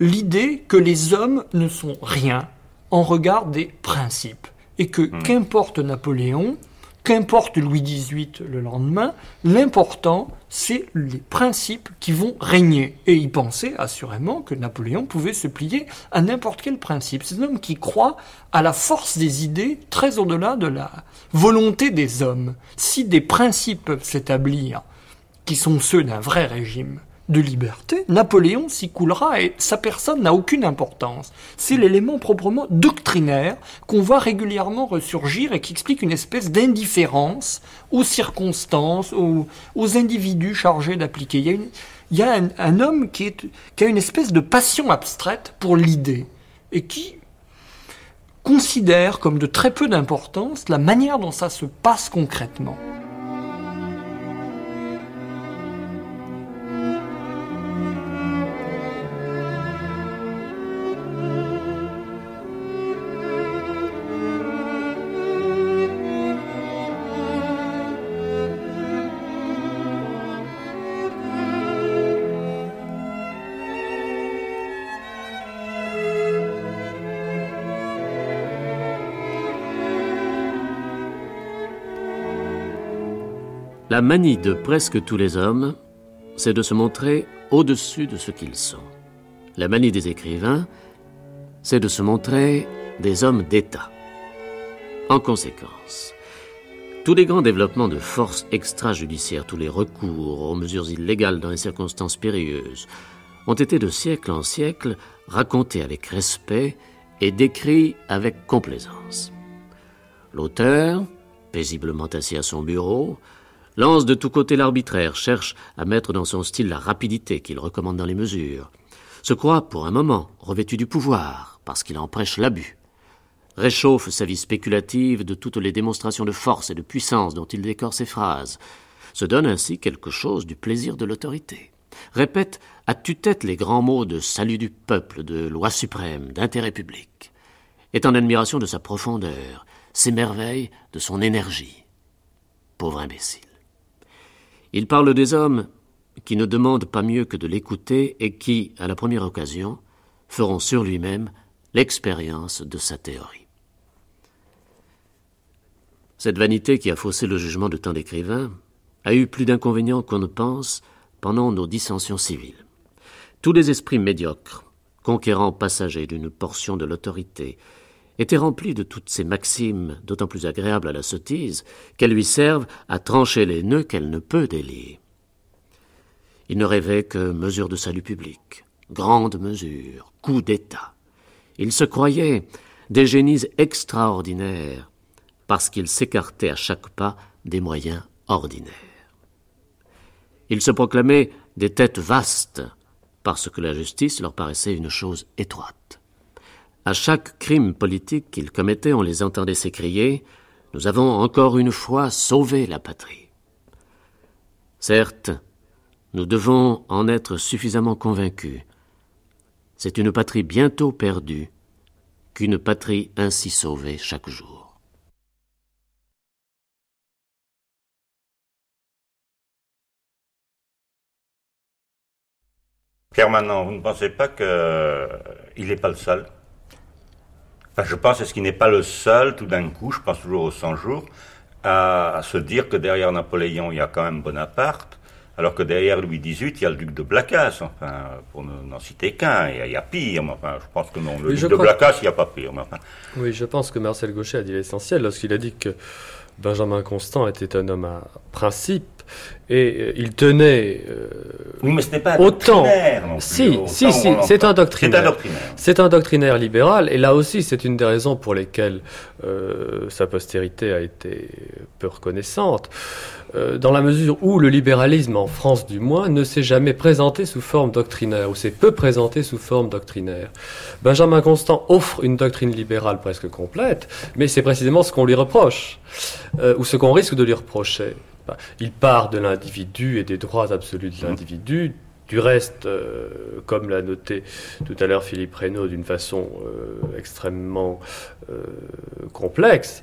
l'idée que les hommes ne sont rien en regard des principes. Et que, hmm. qu'importe Napoléon, Qu'importe Louis XVIII le lendemain, l'important, c'est les principes qui vont régner. Et il pensait assurément que Napoléon pouvait se plier à n'importe quel principe. C'est un homme qui croit à la force des idées très au-delà de la volonté des hommes. Si des principes peuvent s'établir qui sont ceux d'un vrai régime, de liberté, Napoléon s'y coulera et sa personne n'a aucune importance. C'est l'élément proprement doctrinaire qu'on voit régulièrement ressurgir et qui explique une espèce d'indifférence aux circonstances, aux, individus chargés d'appliquer. Il y a, un, homme qui, a une espèce de passion abstraite pour l'idée et qui considère comme de très peu d'importance la manière dont ça se passe concrètement. La manie de presque tous les hommes, c'est de se montrer au-dessus de ce qu'ils sont. La manie des écrivains, c'est de se montrer des hommes d'État. En conséquence, tous les grands développements de force extrajudiciaires, tous les recours aux mesures illégales dans les circonstances périlleuses, ont été de siècle en siècle racontés avec respect et décrits avec complaisance. L'auteur, paisiblement assis à son bureau, lance de tous côtés l'arbitraire, cherche à mettre dans son style la rapidité qu'il recommande dans les mesures, se croit pour un moment revêtu du pouvoir, parce qu'il en l'abus, réchauffe sa vie spéculative de toutes les démonstrations de force et de puissance dont il décore ses phrases, se donne ainsi quelque chose du plaisir de l'autorité, répète à tue-tête les grands mots de salut du peuple, de loi suprême, d'intérêt public, est en admiration de sa profondeur, s'émerveille de son énergie. Pauvre imbécile. Il parle des hommes qui ne demandent pas mieux que de l'écouter et qui, à la première occasion, feront sur lui-même l'expérience de sa théorie. Cette vanité qui a faussé le jugement de tant d'écrivains a eu plus d'inconvénients qu'on ne pense pendant nos dissensions civiles. Tous les esprits médiocres, conquérants passagers d'une portion de l'autorité, était rempli de toutes ces maximes d'autant plus agréables à la sottise qu'elles lui servent à trancher les nœuds qu'elle ne peut délier. Il ne rêvait que mesures de salut public, grandes mesures, coups d'État. Il se croyait des génies extraordinaires parce qu'il s'écartait à chaque pas des moyens ordinaires. Il se proclamait des têtes vastes parce que la justice leur paraissait une chose étroite. À chaque crime politique qu'ils commettaient, on les entendait s'écrier Nous avons encore une fois sauvé la patrie. Certes, nous devons en être suffisamment convaincus. C'est une patrie bientôt perdue qu'une patrie ainsi sauvée chaque jour. Pierre Manon, vous ne pensez pas qu'il n'est pas le seul je pense, est-ce qu'il n'est pas le seul, tout d'un coup, je pense toujours aux 100 jours, à, se dire que derrière Napoléon, il y a quand même Bonaparte, alors que derrière Louis XVIII, il y a le duc de Blacas, enfin, pour n'en citer qu'un, il, y a pire, mais enfin, je pense que non, le duc de Blacas, il n'y a pas pire. Mais enfin. Oui, je pense que Marcel Gauchet a dit l'essentiel lorsqu'il a dit que Benjamin Constant était un homme à principe, et euh, il tenait euh, oui, mais ce n'est pas un autant. si, si, si, c'est un doctrinaire. C'est un doctrinaire libéral, et là aussi, c'est une des raisons pour lesquelles euh, sa postérité a été peu reconnaissante, dans la mesure où le libéralisme, en France du moins, ne s'est jamais présenté sous forme doctrinaire, ou s'est peu présenté sous forme doctrinaire. Benjamin Constant offre une doctrine libérale presque complète, mais c'est précisément ce qu'on lui reproche, ou ce qu'on risque de lui reprocher. Il part de l'individu et des droits absolus de l'individu. Du reste, euh, comme l'a noté tout à l'heure Philippe Reynaud d'une façon euh, extrêmement euh, complexe,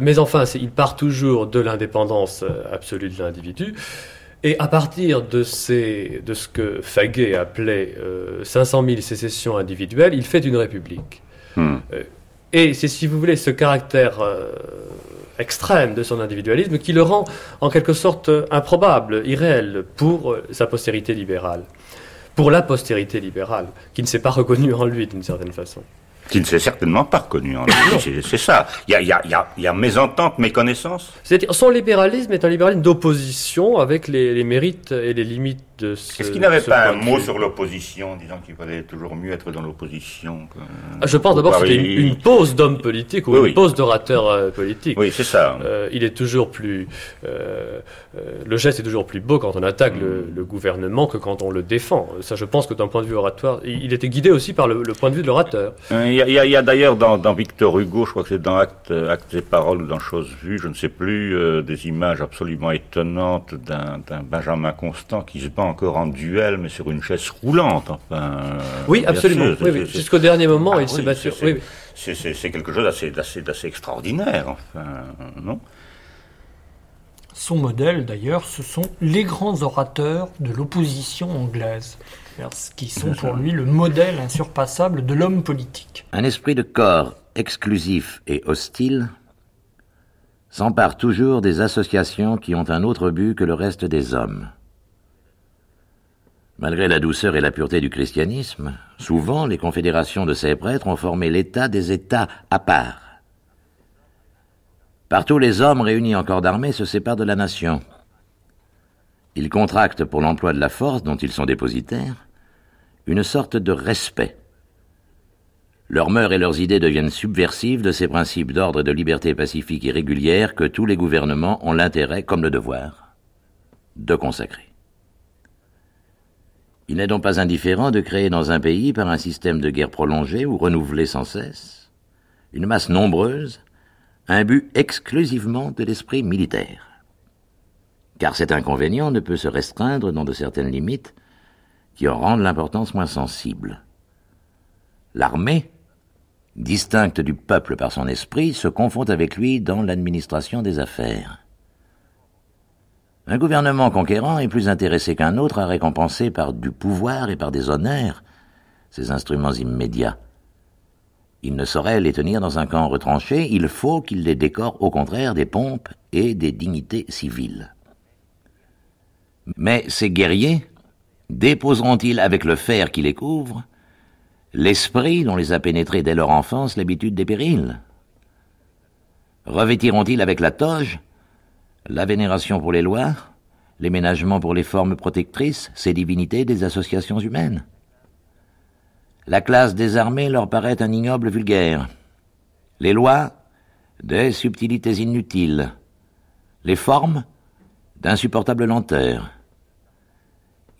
mais enfin, il part toujours de l'indépendance absolue de l'individu. Et à partir de, ces, de ce que Faguet appelait 500 000 sécessions individuelles, il fait une république. Hmm. et c'est, si vous voulez, ce caractère extrême de son individualisme qui le rend en quelque sorte improbable, irréel pour sa postérité libérale. Pour la postérité libérale, qui ne s'est pas reconnue en lui d'une certaine façon qui ne s'est certainement pas reconnu en lui. C'est ça. Il y a, y, a, y, a, y a, mésentente, méconnaissance. C'est-à-dire, son libéralisme est un libéralisme d'opposition avec les, les, mérites et les limites de ce. Est-ce qu'il n'avait pas un mot sur l'opposition, disant qu'il fallait toujours mieux être dans l'opposition ah, Je pense d'abord que c'était une, une, pose d'homme politique ou oui, une oui. pose d'orateur euh, politique. Oui, c'est ça. Euh, il est toujours plus. Euh, le geste est toujours plus beau quand on attaque mm. le, le, gouvernement que quand on le défend. Ça, je pense que d'un point de vue oratoire, il était guidé aussi par le, le point de vue de l'orateur. Il y a, d'ailleurs dans, dans, Victor Hugo, je crois que c'est dans Actes, Actes et Paroles ou dans Choses Vues, je ne sais plus, des images absolument étonnantes d'un Benjamin Constant qui se bat encore en duel, mais sur une chaise roulante. Enfin, oui, absolument. Oui, oui. Jusqu'au dernier moment, ah, il oui, s'est battu. Oui, c'est quelque chose d'assez extraordinaire, enfin, non? Son modèle, d'ailleurs, ce sont les grands orateurs de l'opposition anglaise qui sont pour lui le modèle insurpassable de l'homme politique. Un esprit de corps exclusif et hostile s'empare toujours des associations qui ont un autre but que le reste des hommes. Malgré la douceur et la pureté du christianisme, souvent les confédérations de ces prêtres ont formé l'État des États à part. Partout les hommes réunis en corps d'armée se séparent de la nation. Ils contractent pour l'emploi de la force dont ils sont dépositaires une sorte de respect. Leurs mœurs et leurs idées deviennent subversives de ces principes d'ordre et de liberté pacifique et régulière que tous les gouvernements ont l'intérêt, comme le devoir, de consacrer. Il n'est donc pas indifférent de créer dans un pays, par un système de guerre prolongé ou renouvelé sans cesse, une masse nombreuse, un but exclusivement de l'esprit militaire car cet inconvénient ne peut se restreindre dans de certaines limites qui en rendent l'importance moins sensible. L'armée, distincte du peuple par son esprit, se confond avec lui dans l'administration des affaires. Un gouvernement conquérant est plus intéressé qu'un autre à récompenser par du pouvoir et par des honneurs ses instruments immédiats. Il ne saurait les tenir dans un camp retranché, il faut qu'il les décore au contraire des pompes et des dignités civiles. Mais ces guerriers déposeront-ils avec le fer qui les couvre l'esprit dont les a pénétrés dès leur enfance l'habitude des périls? Revêtiront-ils avec la toge la vénération pour les lois, les ménagements pour les formes protectrices, ces divinités des associations humaines La classe des armées leur paraît un ignoble vulgaire. Les lois, des subtilités inutiles. Les formes, d'insupportable lenteur.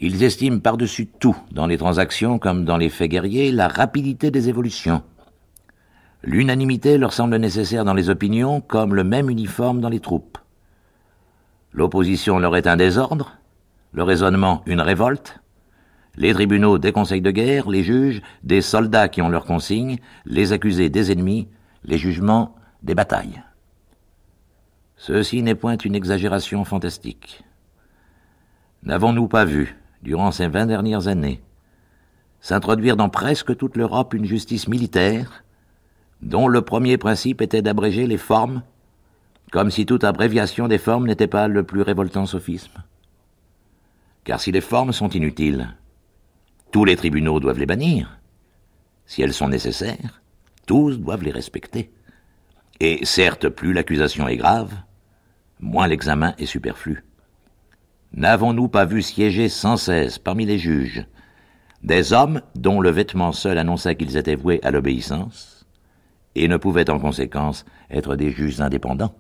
Ils estiment par-dessus tout, dans les transactions comme dans les faits guerriers, la rapidité des évolutions. L'unanimité leur semble nécessaire dans les opinions comme le même uniforme dans les troupes. L'opposition leur est un désordre, le raisonnement une révolte, les tribunaux des conseils de guerre, les juges des soldats qui ont leurs consignes, les accusés des ennemis, les jugements des batailles. Ceci n'est point une exagération fantastique. N'avons-nous pas vu, durant ces vingt dernières années, s'introduire dans presque toute l'Europe une justice militaire, dont le premier principe était d'abréger les formes, comme si toute abréviation des formes n'était pas le plus révoltant sophisme. Car si les formes sont inutiles, tous les tribunaux doivent les bannir. Si elles sont nécessaires, tous doivent les respecter. Et certes, plus l'accusation est grave, moins l'examen est superflu. N'avons-nous pas vu siéger sans cesse parmi les juges des hommes dont le vêtement seul annonçait qu'ils étaient voués à l'obéissance, et ne pouvaient en conséquence être des juges indépendants?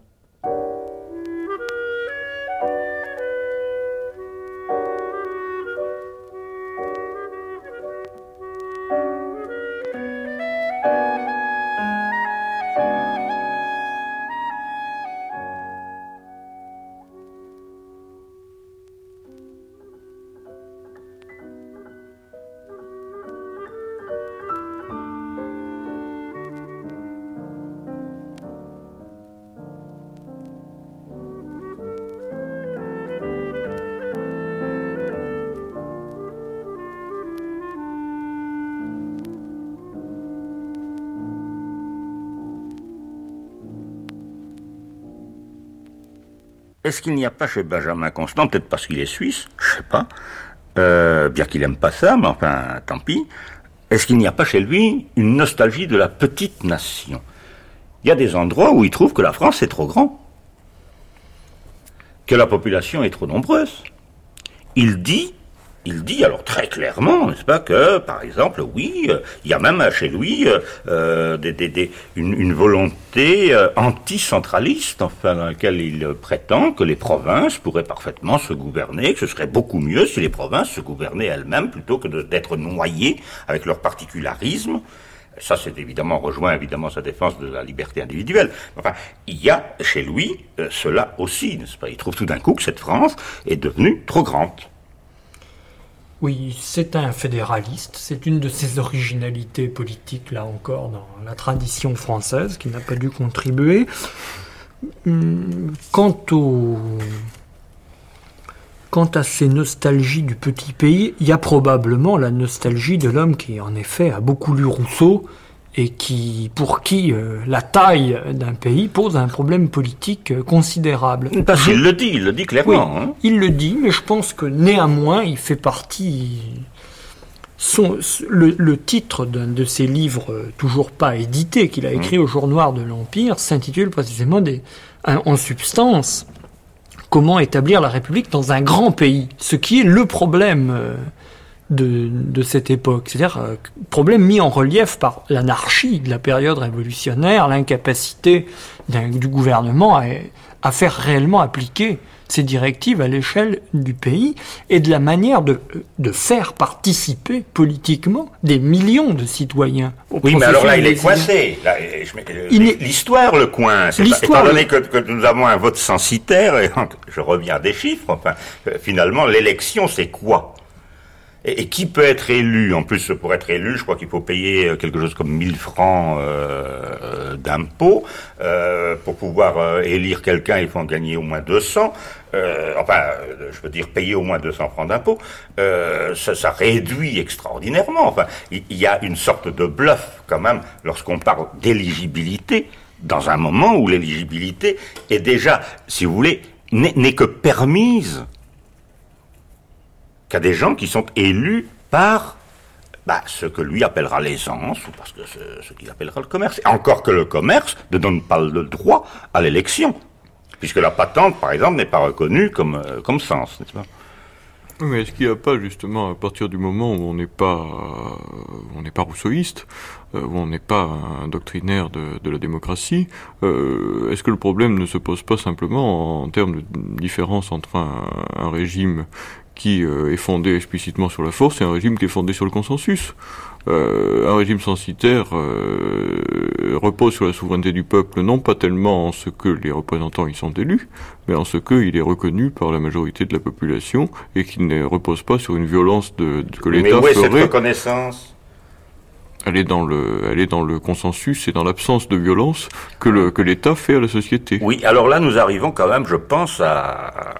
Est-ce qu'il n'y a pas chez Benjamin Constant, peut-être parce qu'il est suisse, je sais pas, euh, bien qu'il aime pas ça, mais enfin, tant pis, est-ce qu'il n'y a pas chez lui une nostalgie de la petite nation? Il y a des endroits où il trouve que la France est trop grand, que la population est trop nombreuse. Il dit il dit alors très clairement, n'est-ce pas, que par exemple, oui, euh, il y a même chez lui euh, euh une, volonté euh, anticentraliste, enfin, dans laquelle il prétend que les provinces pourraient parfaitement se gouverner, que ce serait beaucoup mieux si les provinces se gouvernaient elles-mêmes plutôt que d'être noyées avec leur particularisme. Ça, c'est évidemment rejoint évidemment sa défense de la liberté individuelle. Enfin, il y a chez lui cela aussi, n'est-ce pas? Il trouve tout d'un coup que cette France est devenue trop grande. Oui, c'est un fédéraliste, c'est une de ses originalités politiques, là encore, dans la tradition française, qui n'a pas dû contribuer. Hum, quant. Quant à ces nostalgies du petit pays, il y a probablement la nostalgie de l'homme qui, en effet, a beaucoup lu Rousseau et qui, pour qui euh, la taille d'un pays pose un problème politique euh, considérable. Parce qu'il le dit, il le dit clairement. hein. Il le dit, mais je pense que néanmoins, il fait partie. Son, le, le, titre d'un de ses livres euh, toujours pas édité qu'il a mmh. écrit mmh. au Jour Noir de l'Empire s'intitule précisément des, en substance comment établir la République dans un grand pays, ce qui est le problème de, de cette époque. C'est-à-dire, euh, problème mis en relief par l'anarchie de la période révolutionnaire, l'incapacité du gouvernement à, à, faire réellement appliquer ces directives à l'échelle du pays et de la manière de, de faire participer politiquement des millions de citoyens. oui, mais alors là, il est coincé. L'histoire le coince. Étant donné que, que, nous avons un vote censitaire, et je reviens à des chiffres, enfin, euh, finalement, l'élection, c'est quoi? Et, qui peut être élu En plus, pour être élu, je crois qu'il faut payer euh, quelque chose comme 1000 francs euh, d'impôts. Euh, pour pouvoir euh, élire quelqu'un, il faut en gagner au moins 200. Euh, enfin, je veux dire, payer au moins 200 francs d'impôts. Ça, ça, réduit extraordinairement. Enfin, il, il y a une sorte de bluff quand même lorsqu'on parle d'éligibilité dans un moment où l'éligibilité est déjà, si vous voulez, n'est que permise qu'à des gens qui sont élus par bah, ce que lui appellera l'aisance, ou parce que ce, ce qu'il appellera le commerce. Encore que le commerce ne donne pas le droit à l'élection, puisque la patente, par exemple, n'est pas reconnue comme, euh, comme sens, n'est-ce pas? Mais est-ce qu'il n'y a pas justement à partir du moment où on n'est pas euh, on n'est pas rousseauiste, euh, où on n'est pas un doctrinaire de, de la démocratie, euh, est-ce que le problème ne se pose pas simplement en termes de différence entre un régime qui euh, est fondé explicitement sur la force et un régime qui est fondé sur le consensus. Euh, un régime censitaire euh, repose sur la souveraineté du peuple, non pas tellement en ce que les représentants y sont élus, mais en ce qu'il est reconnu par la majorité de la population et qu'il ne repose pas sur une violence de, de que l'État ferait. Mais où est cette reconnaissance? Elle est dans le, elle est dans le consensus et dans l'absence de violence que le que l'État fait à la société. Oui, alors là nous arrivons quand même, je pense, à,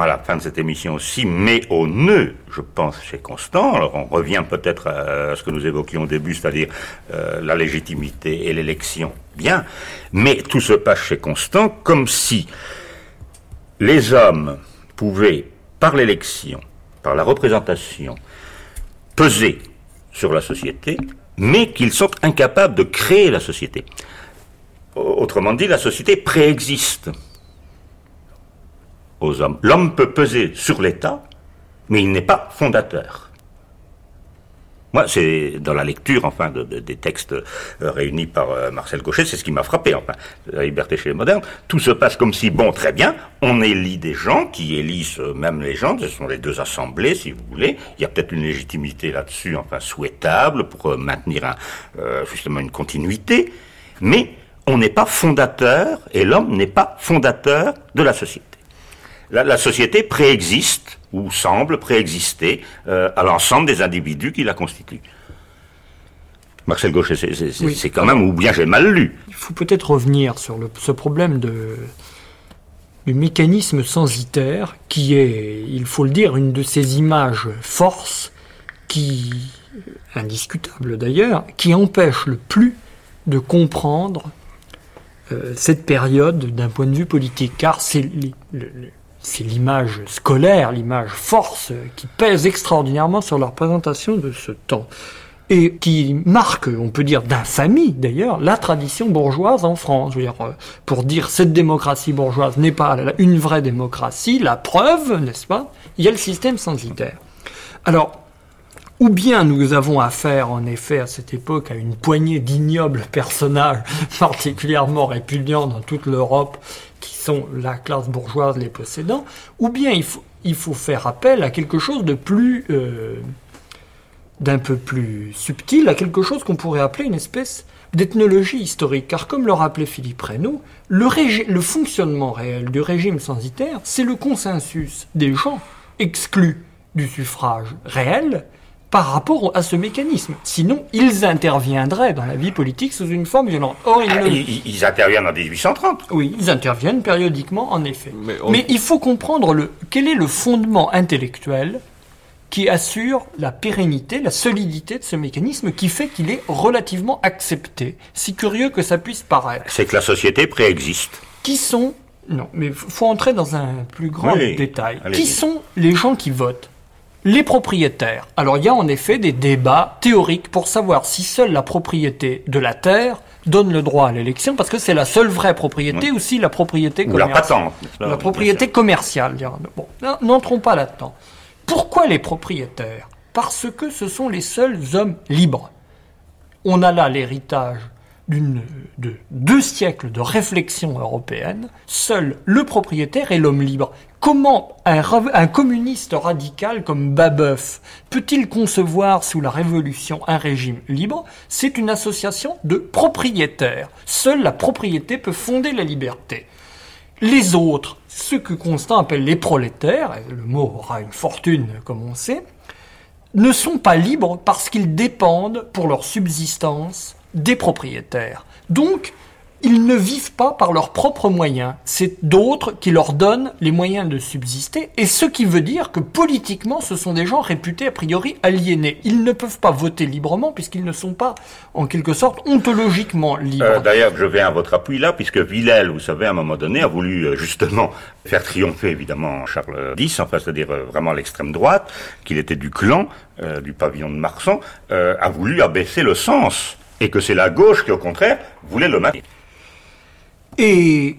à la fin de cette émission aussi, mais au nœud, je pense, chez Constant. Alors on revient peut-être à ce que nous évoquions au début, c'est-à-dire euh, la légitimité et l'élection. Bien, mais tout se passe chez Constant comme si les hommes pouvaient, par l'élection, par la représentation, peser sur la société, mais qu'ils sont incapables de créer la société. Autrement dit, la société préexiste L'homme peut peser sur l'État, mais il n'est pas fondateur. Moi, c'est dans la lecture, enfin, de, de, des textes euh, réunis par euh, Marcel Gauchet, c'est ce qui m'a frappé, enfin, la liberté chez les modernes. Tout se passe comme si, bon, très bien, on élit des gens qui élisent euh, même les gens, ce sont les deux assemblées, si vous voulez. Il y a peut-être une légitimité là-dessus, enfin, souhaitable pour maintenir justement une continuité, mais on n'est pas fondateur, et l'homme n'est pas fondateur de la société. La, la société préexiste ou semble préexister euh, à l'ensemble des individus qui la constituent. Marcel Gauchet, c'est oui. quand même, ou bien j'ai mal lu. Il faut peut-être revenir sur le, ce problème de, du mécanisme censitaire, qui est, il faut le dire, une de ces images forces qui, indiscutable d'ailleurs, qui empêche le plus de comprendre euh, cette période d'un point de vue politique, car c'est l'image scolaire, l'image force qui pèse extraordinairement sur la représentation de ce temps et qui marque, on peut dire d'infamie d'ailleurs, la tradition bourgeoise en France. euh, pour dire cette démocratie bourgeoise n'est pas une vraie démocratie, la preuve, n'est-ce pas? Il y a le système censitaire. Alors, ou bien nous avons affaire en effet à cette époque à une poignée d'ignobles personnages particulièrement répugnants dans toute l'Europe sont la classe bourgeoise, les possédants, ou bien il faut, il faut faire appel à quelque chose de plus euh, d'un peu plus subtil à quelque chose qu'on pourrait appeler une espèce d'ethnologie historique. Car comme le rappelait Philippe Reynaud, le, le fonctionnement réel du régime censitaire, c'est le consensus des gens exclus du suffrage réel par rapport à ce mécanisme. Sinon, ils interviendraient dans la vie politique sous une forme violente. Or, ils, interviennent en 1830. Oui, ils interviennent périodiquement, en effet. Mais, Mais il faut comprendre le, quel est le fondement intellectuel qui assure la pérennité, la solidité de ce mécanisme qui fait qu'il est relativement accepté, si curieux que ça puisse paraître. C'est que la société préexiste. Qui sont non, mais faut entrer dans un plus grand détail. Qui sont les gens qui votent Les propriétaires. Alors il y a en effet des débats théoriques pour savoir si seule la propriété de la terre donne le droit à l'élection, parce que c'est la seule vraie propriété, ou si la propriété commerciale. Ou la patente. La propriété commerciale. Bon, n'entrons pas là-dedans. Pourquoi les propriétaires? Parce que ce sont les seuls hommes libres. On a là l'héritage de deux siècles de réflexion européenne. Seul le propriétaire est l'homme libre. Comment un, un, communiste radical comme Babeuf peut-il concevoir sous la Révolution un régime libre? C'est une association de propriétaires. Seule la propriété peut fonder la liberté. Les autres, ceux que Constant appelle les prolétaires, le mot aura une fortune comme on sait, ne sont pas libres parce qu'ils dépendent pour leur subsistance des propriétaires. Donc, ils ne vivent pas par leurs propres moyens. C'est d'autres qui leur donnent les moyens de subsister, et ce qui veut dire que politiquement, ce sont des gens réputés a priori aliénés. Ils ne peuvent pas voter librement puisqu'ils ne sont pas, en quelque sorte, ontologiquement libres. Euh, d'ailleurs, je viens à votre appui là, puisque Villèle, vous savez, à un moment donné, a voulu euh, justement faire triompher évidemment Charles X, enfin, c'est-à-dire euh, vraiment l'extrême droite, qu'il était du clan, du pavillon de Marsan, a voulu abaisser le sens et que c'est la gauche qui, au contraire, voulait le maintenir. Et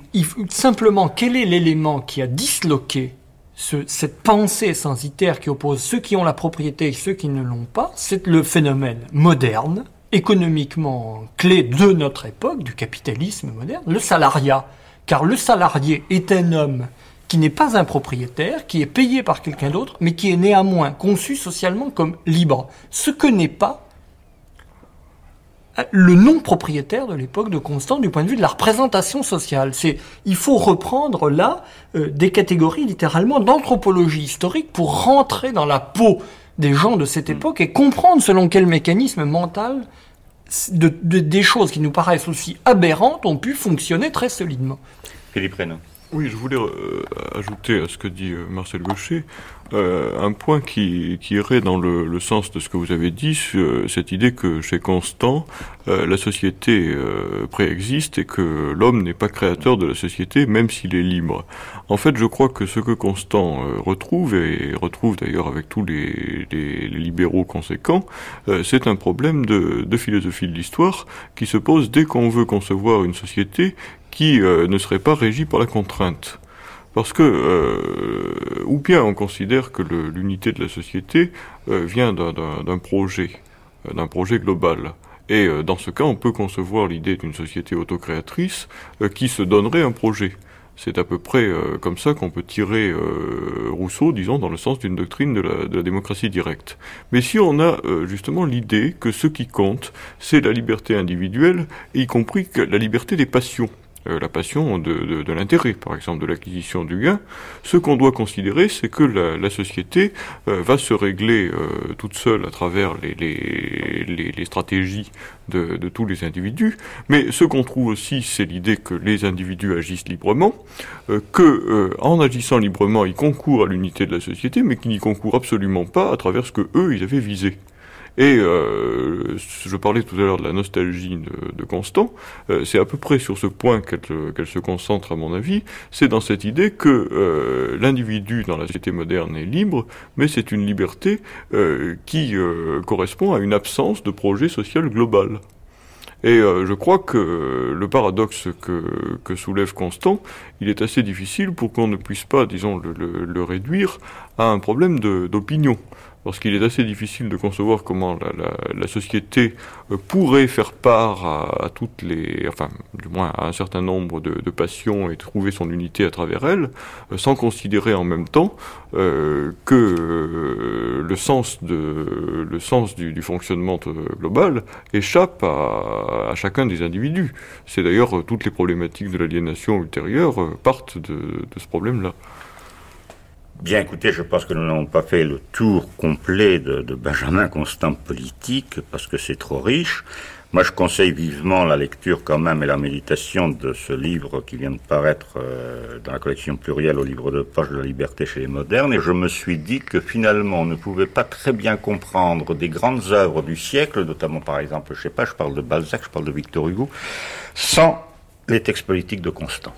simplement, quel est l'élément qui a disloqué cette pensée censitaire qui oppose ceux qui ont la propriété et ceux qui ne l'ont pas? C'est le phénomène moderne, économiquement clé de notre époque, du capitalisme moderne, le salariat. Car le salarié est un homme qui n'est pas un propriétaire, qui est payé par quelqu'un d'autre, mais qui est néanmoins conçu socialement comme libre. Ce que n'est pas le non-propriétaire de l'époque de Constant du point de vue de la représentation sociale. C'est, il faut reprendre là euh, des catégories littéralement d'anthropologie historique pour rentrer dans la peau des gens de cette mm. époque et comprendre selon quel mécanisme mental de, des choses qui nous paraissent aussi aberrantes ont pu fonctionner très solidement. Philippe Reynaud. Oui, je voulais euh, ajouter à ce que dit euh, Marcel Gaucher euh, un point qui, irait dans le, sens de ce que vous avez dit, cette idée que chez Constant, la société préexiste et que l'homme n'est pas créateur de la société, même s'il est libre. En fait, je crois que ce que Constant retrouve, et retrouve d'ailleurs avec tous les, libéraux conséquents, c'est un problème de, philosophie de l'histoire qui se pose dès qu'on veut concevoir une société qui euh, ne serait pas régi par la contrainte. Parce que, euh, ou bien on considère que l'unité de la société euh, vient d'un projet, d'un projet global. Et dans ce cas, on peut concevoir l'idée d'une société autocréatrice qui se donnerait un projet. C'est à peu près comme ça qu'on peut tirer Rousseau, disons, dans le sens d'une doctrine de la, démocratie directe. Mais si on a justement l'idée que ce qui compte, c'est la liberté individuelle, y compris la liberté des passions, euh, la passion de, de, l'intérêt, par exemple, de l'acquisition du gain, ce qu'on doit considérer, c'est que la, société euh, va se régler euh, toute seule à travers les, les, stratégies de, de, tous les individus, mais ce qu'on trouve aussi, c'est l'idée que les individus agissent librement, que en agissant librement, ils concourent à l'unité de la société, mais qu'ils n'y concourent absolument pas à travers ce que eux, ils avaient visé. Et euh, je parlais tout à l'heure de la nostalgie de, Constant, euh, c'est à peu près sur ce point qu'elle se concentre à mon avis, c'est dans cette idée que euh, l'individu dans la société moderne est libre, mais c'est une liberté qui correspond à une absence de projet social global. Et euh, je crois que le paradoxe que, que, soulève Constant, il est assez difficile pour qu'on ne puisse pas, disons, le, le, le réduire à un problème d'opinion parce qu'il est assez difficile de concevoir comment la, la, la société euh, pourrait faire part à, toutes les, enfin, du moins à un certain nombre de, de passions et trouver son unité à travers elles, euh, sans considérer en même temps euh, que euh, le sens de, le sens du, du fonctionnement global échappe à, à, chacun des individus. C'est d'ailleurs toutes les problématiques de l'aliénation ultérieure partent de, de ce problème-là. Bien écoutez, je pense que nous n'avons pas fait le tour complet de, Benjamin Constant politique parce que c'est trop riche. Moi, je conseille vivement la lecture quand même et la méditation de ce livre qui vient de paraître euh, dans la collection plurielle au livre de poche de la liberté chez les modernes. Et je me suis dit que finalement, on ne pouvait pas très bien comprendre des grandes œuvres du siècle, notamment par exemple, je sais pas, je parle de Balzac, je parle de Victor Hugo, sans les textes politiques de Constant.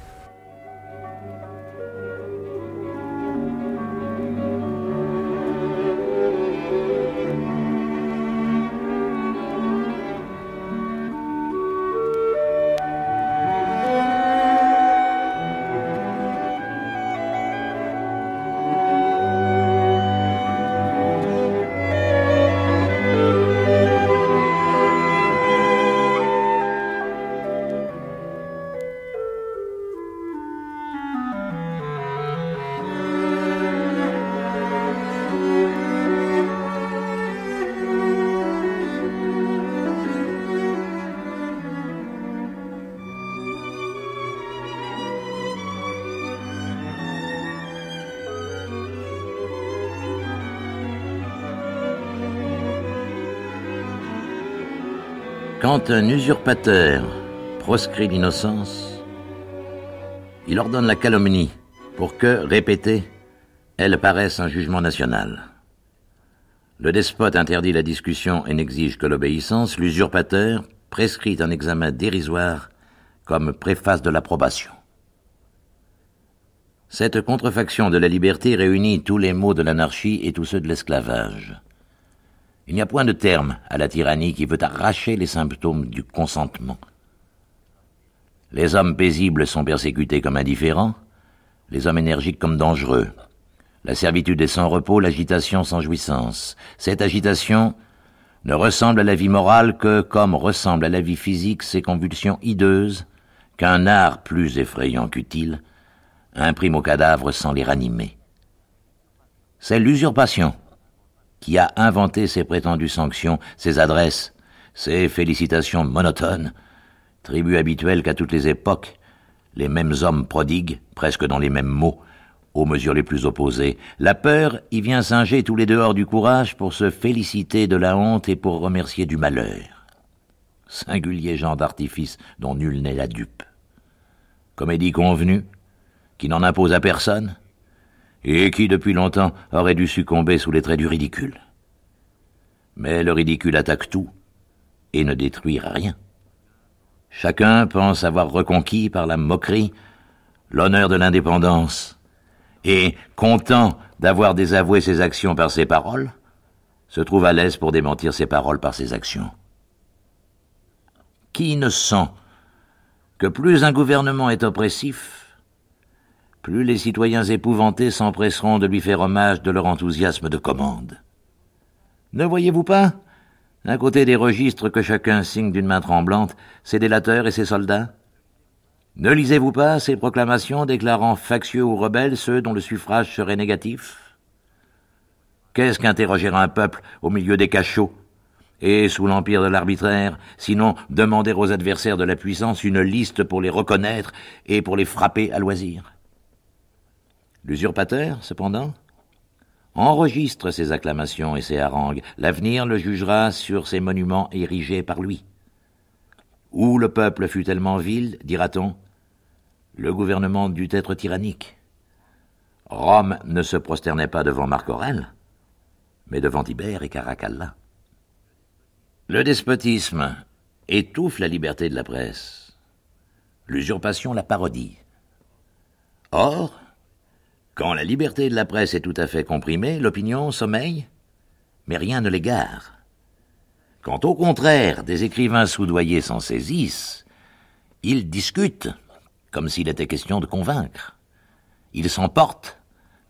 Quand un usurpateur proscrit l'innocence, il ordonne la calomnie pour que, répétée, elle paraisse un jugement national. Le despote interdit la discussion et n'exige que l'obéissance, l'usurpateur prescrit un examen dérisoire comme préface de l'approbation. Cette contrefaction de la liberté réunit tous les maux de l'anarchie et tous ceux de l'esclavage. Il n'y a point de terme à la tyrannie qui veut arracher les symptômes du consentement. Les hommes paisibles sont persécutés comme indifférents, les hommes énergiques comme dangereux. La servitude est sans repos, l'agitation sans jouissance. Cette agitation ne ressemble à la vie morale que comme ressemble à la vie physique ces convulsions hideuses qu'un art plus effrayant qu'utile imprime aux cadavres sans les ranimer. C'est l'usurpation qui a inventé ces prétendues sanctions, ces adresses, ces félicitations monotones, tribut habituel qu'à toutes les époques, les mêmes hommes prodiguent, presque dans les mêmes mots, aux mesures les plus opposées. La peur y vient singer tous les dehors du courage pour se féliciter de la honte et pour remercier du malheur. Singulier genre d'artifice dont nul n'est la dupe. Comédie convenue, qui n'en impose à personne, et qui depuis longtemps aurait dû succomber sous les traits du ridicule. Mais le ridicule attaque tout et ne détruit rien. Chacun pense avoir reconquis par la moquerie l'honneur de l'indépendance, et, content d'avoir désavoué ses actions par ses paroles, se trouve à l'aise pour démentir ses paroles par ses actions. Qui ne sent que plus un gouvernement est oppressif, plus les citoyens épouvantés s'empresseront de lui faire hommage de leur enthousiasme de commande. Ne voyez-vous pas? À côté des registres que chacun signe d'une main tremblante, ses délateurs et ses soldats. Ne lisez-vous pas ces proclamations déclarant factieux ou rebelles ceux dont le suffrage serait négatif? Qu'est-ce qu'interroger un peuple au milieu des cachots? Et sous l'empire de l'arbitraire, sinon demander aux adversaires de la puissance une liste pour les reconnaître et pour les frapper à loisir L'usurpateur, cependant, enregistre ses acclamations et ses harangues. L'avenir le jugera sur ces monuments érigés par lui. Où le peuple fut tellement vil, dira-t-on, le gouvernement dut être tyrannique. Rome ne se prosternait pas devant Marc Aurèle, mais devant Tibère et Caracalla. Le despotisme étouffe la liberté de la presse. L'usurpation la parodie. Or, quand la liberté de la presse est tout à fait comprimée, l'opinion sommeille, mais rien ne l'égare. Quand au contraire des écrivains soudoyés s'en saisissent, ils discutent, comme s'il était question de convaincre. Ils s'emportent,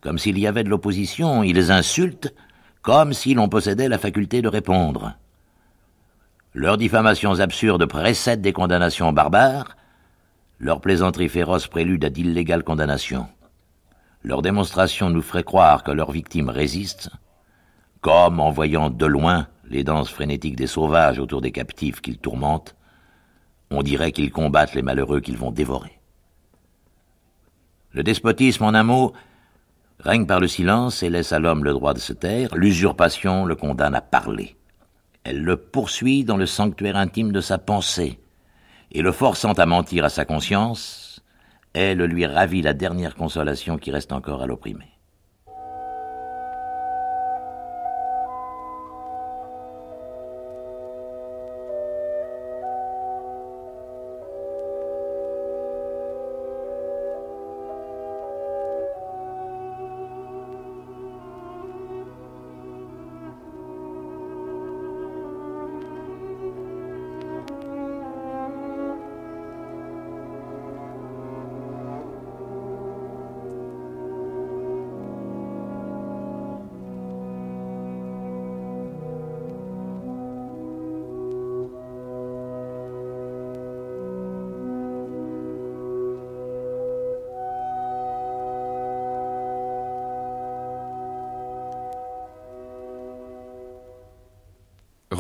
comme s'il y avait de l'opposition, ils insultent, comme si l'on possédait la faculté de répondre. Leurs diffamations absurdes précèdent des condamnations barbares, leurs plaisanteries féroces prélude à d'illégales condamnations. Leur démonstration nous ferait croire que leurs victimes résistent, comme en voyant de loin les danses frénétiques des sauvages autour des captifs qu'ils tourmentent, on dirait qu'ils combattent les malheureux qu'ils vont dévorer. Le despotisme, en un mot, règne par le silence et laisse à l'homme le droit de se taire, l'usurpation le condamne à parler. Elle le poursuit dans le sanctuaire intime de sa pensée, et le forçant à mentir à sa conscience, elle lui ravit la dernière consolation qui reste encore à l'opprimé.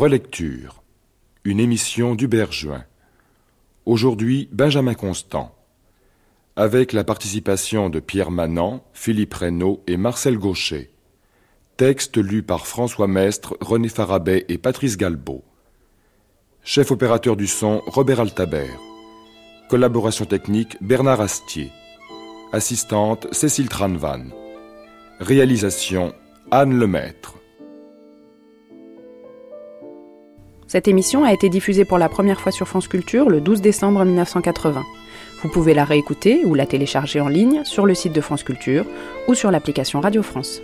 Relecture. Une émission d'Hubert Juin. Aujourd'hui, Benjamin Constant. Avec la participation de Pierre Manant, Philippe Reynaud et Marcel Gaucher. Texte lu par François Mestre, René Farabet et Patrice Galbeau. Chef opérateur du son, Robert Altabert. Collaboration technique, Bernard Astier. Assistante, Cécile Tranvan. Réalisation, Anne Lemaître. Cette émission a été diffusée pour la première fois sur France Culture le 12 décembre 1980. Vous pouvez la réécouter ou la télécharger en ligne sur le site de France Culture ou sur l'application Radio France.